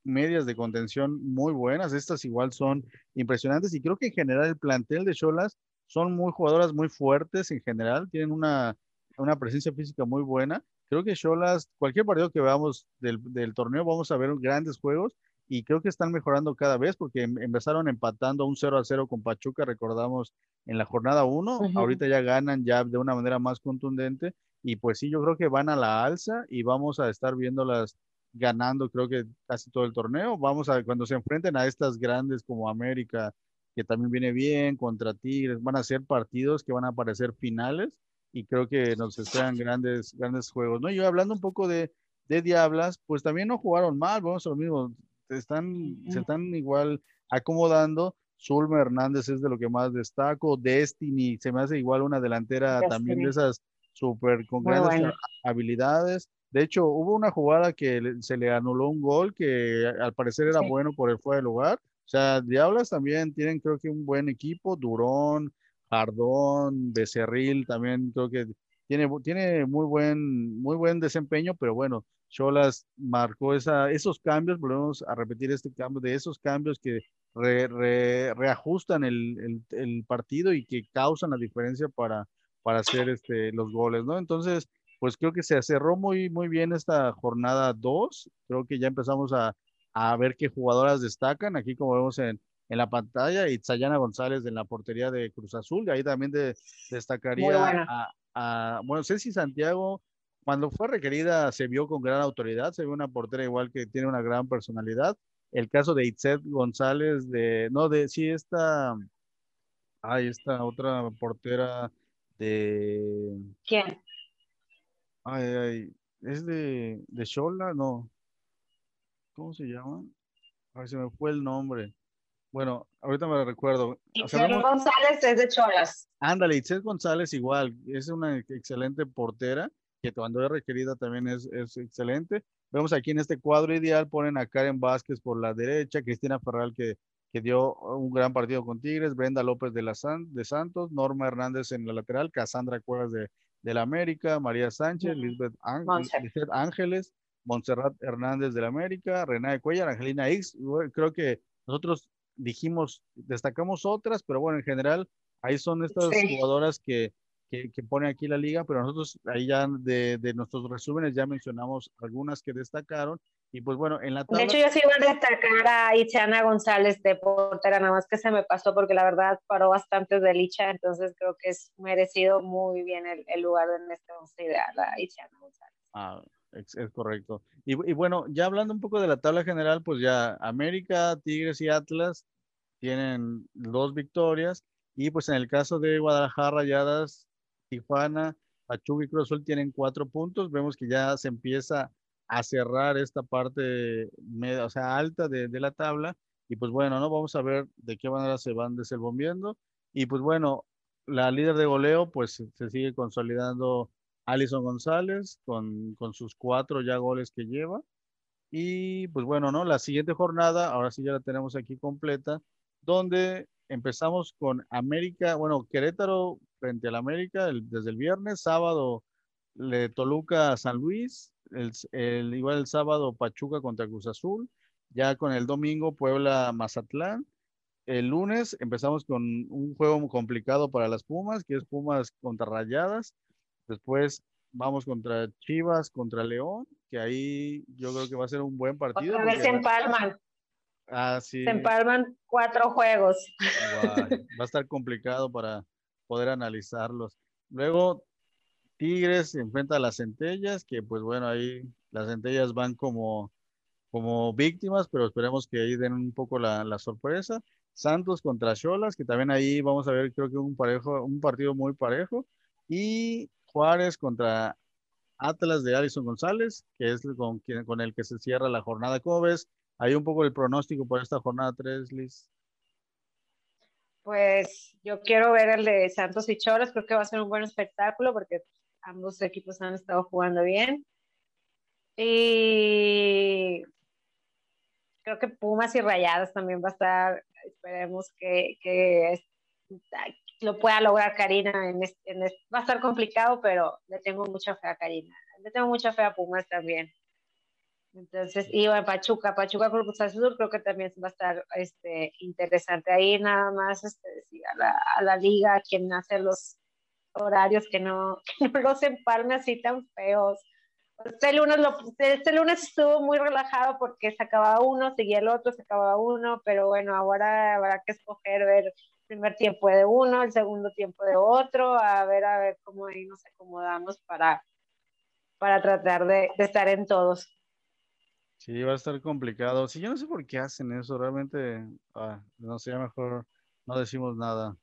medias de contención muy buenas, estas igual son impresionantes y creo que en general el plantel de Cholas son muy jugadoras muy fuertes en general, tienen una, una presencia física muy buena. Creo que Cholas, cualquier partido que veamos del, del, torneo vamos a ver grandes juegos y creo que están mejorando cada vez porque em, empezaron empatando un 0 a 0 con Pachuca, recordamos en la jornada 1, uh -huh. ahorita ya ganan ya de una manera más contundente y pues sí, yo creo que van a la alza y vamos a estar viéndolas ganando creo que casi todo el torneo. Vamos a, cuando se enfrenten a estas grandes como América, que también viene bien, contra Tigres, van a ser partidos que van a parecer finales y creo que nos esperan grandes, grandes juegos, ¿no? Yo hablando un poco de, de Diablas, pues también no jugaron mal, vamos a lo mismo, están, se están igual acomodando. Zulma Hernández es de lo que más destaco. Destiny se me hace igual una delantera Destiny. también de esas súper con grandes bueno. habilidades. De hecho, hubo una jugada que se le anuló un gol que al parecer era sí. bueno por el fuera de lugar. O sea, Diablas también tienen creo que un buen equipo, Durón, Jardón, Becerril también creo que tiene, tiene muy buen, muy buen desempeño, pero bueno, Cholas marcó esa, esos cambios, volvemos a repetir este cambio, de esos cambios que re, re, reajustan el, el, el, partido y que causan la diferencia para, para hacer este, los goles, ¿no? Entonces, pues creo que se cerró muy, muy bien esta jornada 2. Creo que ya empezamos a, a ver qué jugadoras destacan. Aquí como vemos en, en la pantalla, Itzayana González en la portería de Cruz Azul, y ahí también de, destacaría a, a, bueno, Ceci Santiago, cuando fue requerida se vio con gran autoridad, se vio una portera igual que tiene una gran personalidad. El caso de Itzet González, de, no, de, sí, esta, ay, esta otra portera de... ¿Quién? Ay, ay, es de, de Shola, no. ¿Cómo se llama? Ay, se me fue el nombre. Bueno, ahorita me lo recuerdo. Itzel González es de Cholas. Ándale, Itzel González igual, es una excelente portera, que cuando es requerida también es, es excelente. Vemos aquí en este cuadro ideal, ponen a Karen Vázquez por la derecha, Cristina Ferral que, que dio un gran partido con Tigres, Brenda López de, la San, de Santos, Norma Hernández en la lateral, Cassandra Cuevas de, de la América, María Sánchez, Lisbeth, Ángeles, Montserrat Hernández de la América, Rená Cuellar, Angelina X. Creo que nosotros dijimos, destacamos otras, pero bueno, en general, ahí son estas jugadoras que, que, que, pone aquí la liga, pero nosotros ahí ya de, de, nuestros resúmenes ya mencionamos algunas que destacaron. Y pues bueno, en la tabla... De hecho, yo sí iba a destacar a Ichana González de portera, nada más que se me pasó porque la verdad paró bastante de Licha, entonces creo que es merecido muy bien el, el lugar en este ideal a Ichana González. Ah, es, correcto. Y, bueno, ya hablando un poco de la tabla general, pues ya América, Tigres y Atlas tienen dos victorias. Y pues en el caso de Guadalajara, Rayadas, Tijuana, Pachuca y Cruz tienen cuatro puntos. Vemos que ya se empieza a cerrar esta parte media, o sea, alta de, de la tabla. Y pues bueno, ¿no? Vamos a ver de qué manera se van desenvolviendo. Y pues bueno, la líder de goleo, pues se sigue consolidando Alison González con, con sus cuatro ya goles que lleva. Y pues bueno, ¿no? La siguiente jornada, ahora sí ya la tenemos aquí completa, donde empezamos con América, bueno, Querétaro frente al América desde el viernes, sábado le Toluca a San Luis, el, igual el sábado Pachuca contra Cruz Azul, ya con el domingo Puebla Mazatlán. El lunes empezamos con un juego complicado para las Pumas, que es Pumas contra Rayadas. Después vamos contra Chivas, contra León, que ahí yo creo que va a ser un buen partido. Otra vez se empalman. Ah, sí. Se empalman cuatro juegos. Va a estar complicado para poder analizarlos. Luego, Tigres enfrenta a las centellas, que pues bueno, ahí las centellas van como, como víctimas, pero esperemos que ahí den un poco la, la sorpresa. Santos contra Cholas, que también ahí vamos a ver, creo que un parejo, un partido muy parejo. Y Juárez contra Atlas de Alison González, que es con, con el que se cierra la jornada. ¿Cómo ves? Hay un poco el pronóstico por esta jornada 3, Liz. Pues yo quiero ver el de Santos y Choras, creo que va a ser un buen espectáculo porque ambos equipos han estado jugando bien. Y creo que Pumas y Rayadas también va a estar, esperemos que, que lo pueda lograr Karina. En este, en este, va a estar complicado, pero le tengo mucha fe a Karina. Le tengo mucha fe a Pumas también. Entonces, y bueno, Pachuca, Pachuca Cruz Azul, creo que también va a estar este, interesante. Ahí nada más este, a, la, a la liga quien hace los horarios que no, que no los empalme así tan feos. Este lunes, lo, este lunes estuvo muy relajado porque se acababa uno, seguía el otro, se acababa uno, pero bueno, ahora habrá que escoger, ver primer tiempo de uno, el segundo tiempo de otro, a ver, a ver cómo ahí nos acomodamos para, para tratar de, de estar en todos. Sí, va a estar complicado. Sí, yo no sé por qué hacen eso, realmente, ah, no sé, mejor no decimos nada.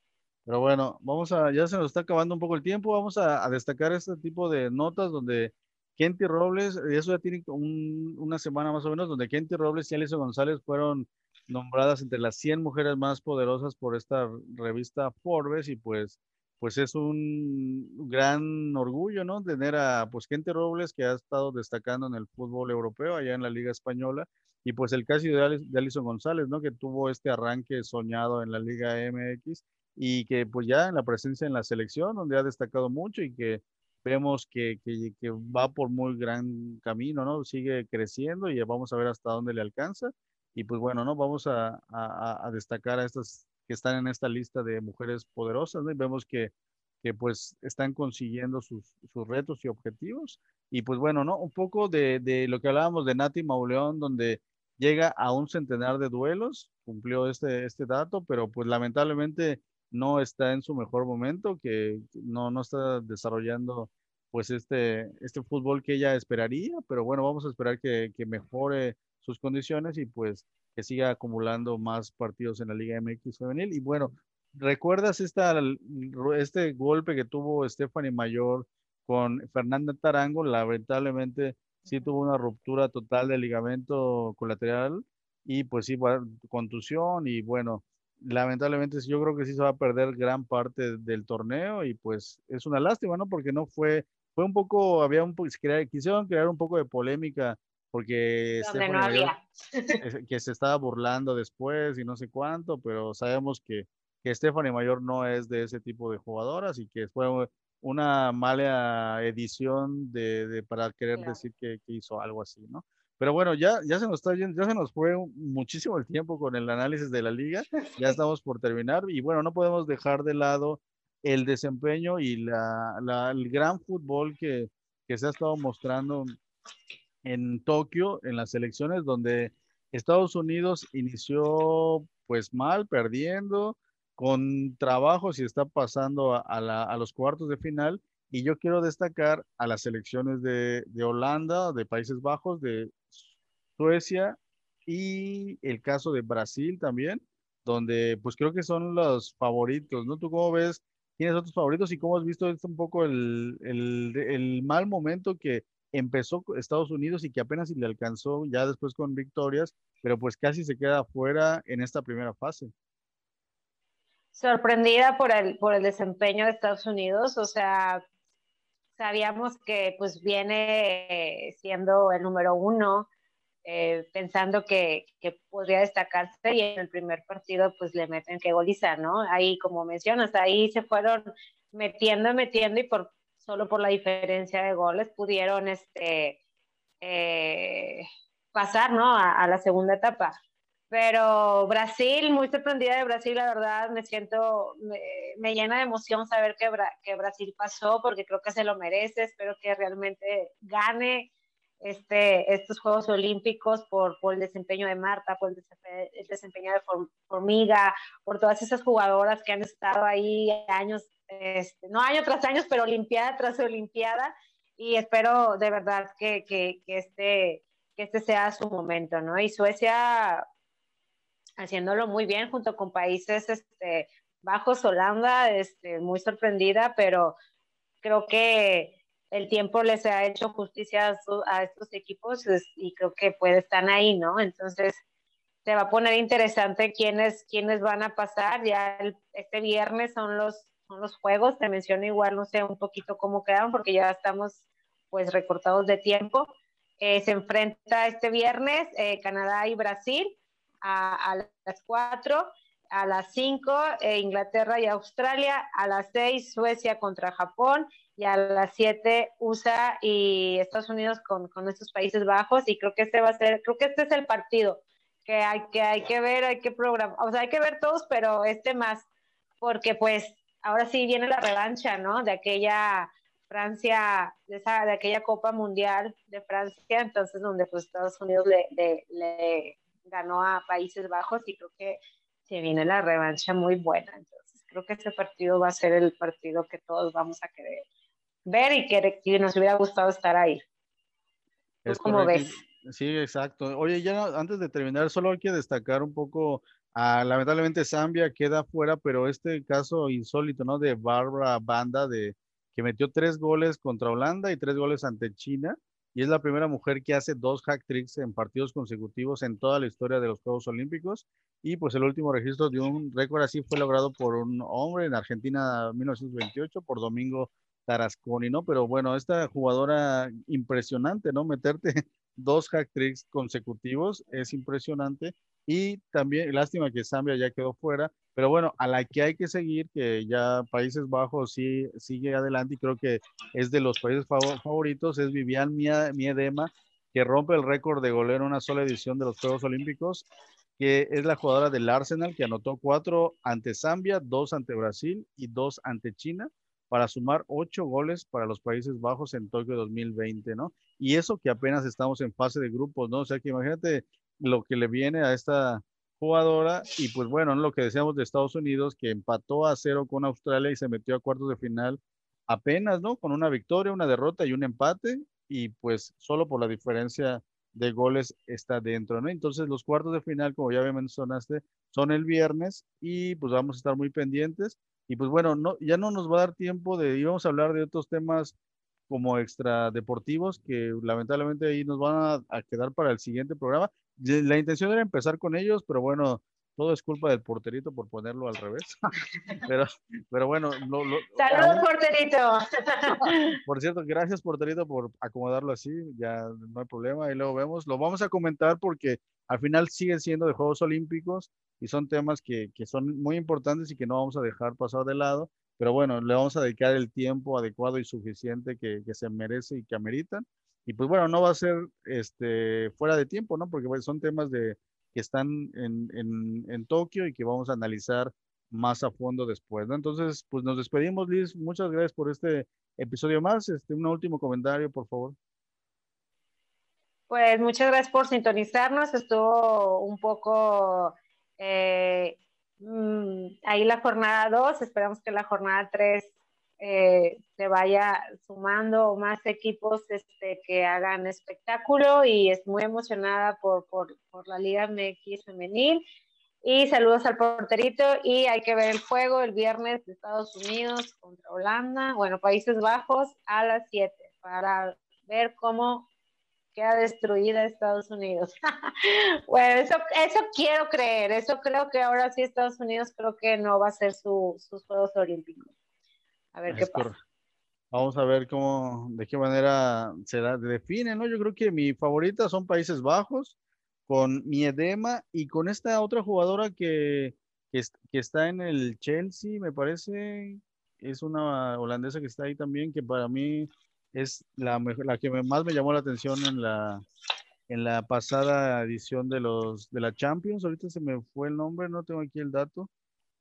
Pero bueno, vamos a, ya se nos está acabando un poco el tiempo, vamos a, a destacar este tipo de notas donde Kenty Robles, eso ya tiene un, una semana más o menos, donde Kenty Robles y Alicia González fueron nombradas entre las 100 mujeres más poderosas por esta revista Forbes y pues, pues es un gran orgullo, ¿no? Tener a pues gente Robles que ha estado destacando en el fútbol europeo allá en la Liga Española y pues el caso de, de Alison González, ¿no? Que tuvo este arranque soñado en la Liga MX y que pues ya en la presencia en la selección donde ha destacado mucho y que vemos que, que, que va por muy gran camino, ¿no? Sigue creciendo y vamos a ver hasta dónde le alcanza y pues bueno, ¿no? Vamos a, a, destacar a estas que están en esta lista de mujeres poderosas. Y vemos que que pues están consiguiendo sus, sus retos y objetivos. Y pues bueno, ¿no? Un poco de, de lo que hablábamos de Nati Mauleón, donde llega a un centenar de duelos, cumplió este, este dato, pero pues lamentablemente no está en su mejor momento, que no, no está desarrollando pues este, este fútbol que ella esperaría, pero bueno, vamos a esperar que mejore sus condiciones y pues que siga acumulando más partidos en la Liga MX femenil. Y bueno, ¿recuerdas esta, este golpe que tuvo Stephanie Mayor con Fernanda Tarango? Lamentablemente sí tuvo una ruptura total del ligamento colateral y pues sí, contusión y bueno, lamentablemente yo creo que sí se va a perder gran parte del torneo y pues es una lástima, ¿no? Porque no fue, fue un poco, había un poco, quisieron crear un poco de polémica porque que se estaba burlando después y no sé cuánto, pero sabemos que, que Stephanie Mayor no es de ese tipo de jugadoras y que fue una mala edición de, para querer decir que, hizo algo así, ¿no? Pero bueno, ya, ya se nos está ya se nos fue muchísimo el tiempo con el análisis de la liga, ya estamos por terminar y bueno, no podemos dejar de lado el desempeño y la, el gran fútbol que, que se ha estado mostrando en Tokio, en las elecciones, donde Estados Unidos inició pues mal, perdiendo, con trabajos y está pasando a, los cuartos de final. Y yo quiero destacar a las selecciones de, Holanda, de Países Bajos, de Suecia y el caso de Brasil también, donde pues creo que son los favoritos, ¿no? ¿Tú cómo ves? ¿Quiénes son tus favoritos y cómo has visto un poco el, el mal momento que empezó Estados Unidos y que apenas le alcanzó ya después con victorias, pero pues casi se queda fuera en esta primera fase? sorprendida por el, por el desempeño de Estados Unidos, o sea, sabíamos que pues viene siendo el número uno, eh, pensando que, que, podría destacarse y en el primer partido pues le meten que goliza, ¿no? Ahí como mencionas, ahí se fueron metiendo, metiendo y por solo por la diferencia de goles pudieron este, eh, pasar, ¿no? a la segunda etapa. Pero Brasil, muy sorprendida de Brasil, la verdad, me siento, me, llena de emoción saber que, que, Brasil pasó, porque creo que se lo merece, espero que realmente gane este, estos Juegos Olímpicos por, por el desempeño de Marta, por el, desempeño de Formiga, por todas esas jugadoras que han estado ahí años, este, no año tras año, pero Olimpiada tras Olimpiada, y espero de verdad que, que, este, que este sea su momento, ¿no? Y Suecia haciéndolo muy bien junto con países este, bajos, Holanda, este, muy sorprendida, pero creo que el tiempo les ha hecho justicia a, estos equipos y creo que puede estar ahí, ¿no? Entonces, se va a poner interesante quiénes, quiénes van a pasar. Ya este viernes son los, son los juegos, te menciono igual, no sé un poquito cómo quedaron, porque ya estamos pues recortados de tiempo. Eh, se enfrenta este viernes eh, Canadá y Brasil a, las 4, a las 5 eh, Inglaterra y Australia, a las 6 Suecia contra Japón y a las 7 USA y Estados Unidos con, con estos Países Bajos y creo que este va a ser, creo que este es el partido que hay que, hay que ver, hay que programar, o sea, hay que ver todos, pero este más, porque pues ahora sí viene la revancha, ¿no? De aquella Francia, de, esa, de aquella Copa Mundial de Francia, entonces donde pues Estados Unidos le, le ganó a Países Bajos y creo que se viene la revancha muy buena. Entonces, creo que este partido va a ser el partido que todos vamos a querer ver y que, nos hubiera gustado estar ahí. Es como ves? Sí, exacto. Oye, ya antes de terminar, solo hay que destacar un poco, ah, lamentablemente Zambia queda fuera, pero este caso insólito, ¿no? De Barbara Banda, de que metió tres goles contra Holanda y tres goles ante China y es la primera mujer que hace dos hack tricks en partidos consecutivos en toda la historia de los Juegos Olímpicos. Y pues el último registro de un récord así fue logrado por un hombre en Argentina 1928, por Domingo Tarasconi, ¿no? Pero bueno, esta jugadora impresionante, ¿no? Meterte dos hack tricks consecutivos es impresionante. Y también, lástima que Zambia ya quedó fuera, pero bueno, a la que hay que seguir, que ya Países Bajos sí sigue adelante y creo que es de los países favoritos, es Vivian Miedema, que rompe el récord de goleo en una sola edición de los Juegos Olímpicos, que es la jugadora del Arsenal, que anotó cuatro ante Zambia, dos ante Brasil y dos ante China. para sumar ocho goles para los Países Bajos en Tokio 2020, ¿no? Y eso que apenas estamos en fase de grupos, ¿no? O sea que imagínate lo que le viene a esta jugadora y pues bueno, lo que decíamos de Estados Unidos, que empató a cero con Australia y se metió a cuartos de final apenas, ¿no? Con una victoria, una derrota y un empate y pues solo por la diferencia de goles está dentro, ¿no? Entonces los cuartos de final, como ya mencionaste, son el viernes y pues vamos a estar muy pendientes. Y pues bueno, no, ya no nos va a dar tiempo de, íbamos a hablar de otros temas como extra deportivos que lamentablemente ahí nos van a quedar para el siguiente programa. La intención era empezar con ellos, pero bueno, todo es culpa del porterito por ponerlo al revés. pero, pero bueno. Saludos, porterito. por cierto, gracias, porterito, por acomodarlo así. Ya no hay problema. Ahí luego vemos. Lo vamos a comentar porque al final siguen siendo de Juegos Olímpicos y son temas que, que son muy importantes y que no vamos a dejar pasar de lado. Pero bueno, le vamos a dedicar el tiempo adecuado y suficiente que, que se merece y que ameritan. Y pues bueno, no va a ser este, fuera de tiempo, ¿no? Porque son temas de, que están en, en, en, Tokio y que vamos a analizar más a fondo después, ¿no? Entonces, pues nos despedimos, Liz. Muchas gracias por este episodio más. Este, un último comentario, por favor. Pues muchas gracias por sintonizarnos. Estuvo un poco eh, mm, ahí la jornada 2. Esperamos que la jornada 3 eh, se vaya sumando más equipos este, que hagan espectáculo y es muy emocionada por, por, por, la Liga MX femenil. Y saludos al porterito y hay que ver el juego el viernes de Estados Unidos contra Holanda, bueno, Países Bajos a las 7 para ver cómo queda destruida Estados Unidos. bueno, eso, eso quiero creer, eso creo que ahora sí Estados Unidos creo que no va a ser su, sus Juegos Olímpicos. A ver qué pasa. Vamos a ver cómo, de qué manera se define, ¿no? Yo creo que mi favorita son Países Bajos, con mi edema y con esta otra jugadora que, que, está en el Chelsea, me parece, es una holandesa que está ahí también, que para mí es la, la que más me llamó la atención en la, en la pasada edición de, los, de la Champions. Ahorita se me fue el nombre, no tengo aquí el dato.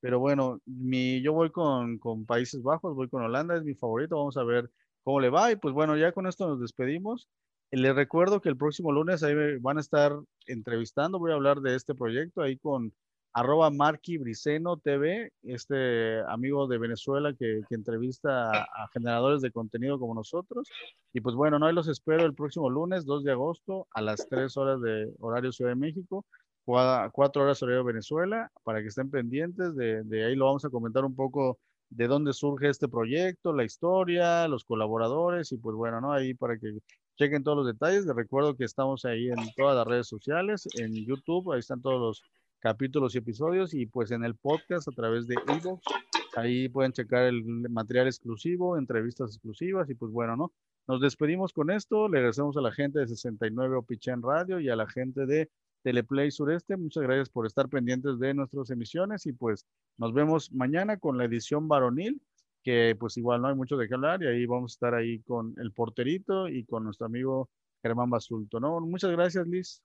Pero bueno, mi, yo voy con, con Países Bajos, voy con Holanda, es mi favorito, vamos a ver cómo le va. Y pues bueno, ya con esto nos despedimos. Les recuerdo que el próximo lunes ahí van a estar entrevistando, voy a hablar de este proyecto ahí con arroba Briceno TV, este amigo de Venezuela que, que entrevista a, generadores de contenido como nosotros. Y pues bueno, no, ahí los espero el próximo lunes, 2 de agosto, a las 3 horas de horario Ciudad de México cuatro horas horario Venezuela, para que estén pendientes. De, de, ahí lo vamos a comentar un poco de dónde surge este proyecto, la historia, los colaboradores y pues bueno, ¿no? Ahí para que chequen todos los detalles. Les recuerdo que estamos ahí en todas las redes sociales, en YouTube, ahí están todos los capítulos y episodios y pues en el podcast a través de Evox. Ahí pueden checar el material exclusivo, entrevistas exclusivas y pues bueno, ¿no? Nos despedimos con esto. Le agradecemos a la gente de 69 Opichen Radio y a la gente de Teleplay Sureste. Muchas gracias por estar pendientes de nuestras emisiones y pues nos vemos mañana con la edición varonil, que pues igual no hay mucho de qué hablar y ahí vamos a estar ahí con el porterito y con nuestro amigo Germán Basulto, ¿no? Muchas gracias, Liz.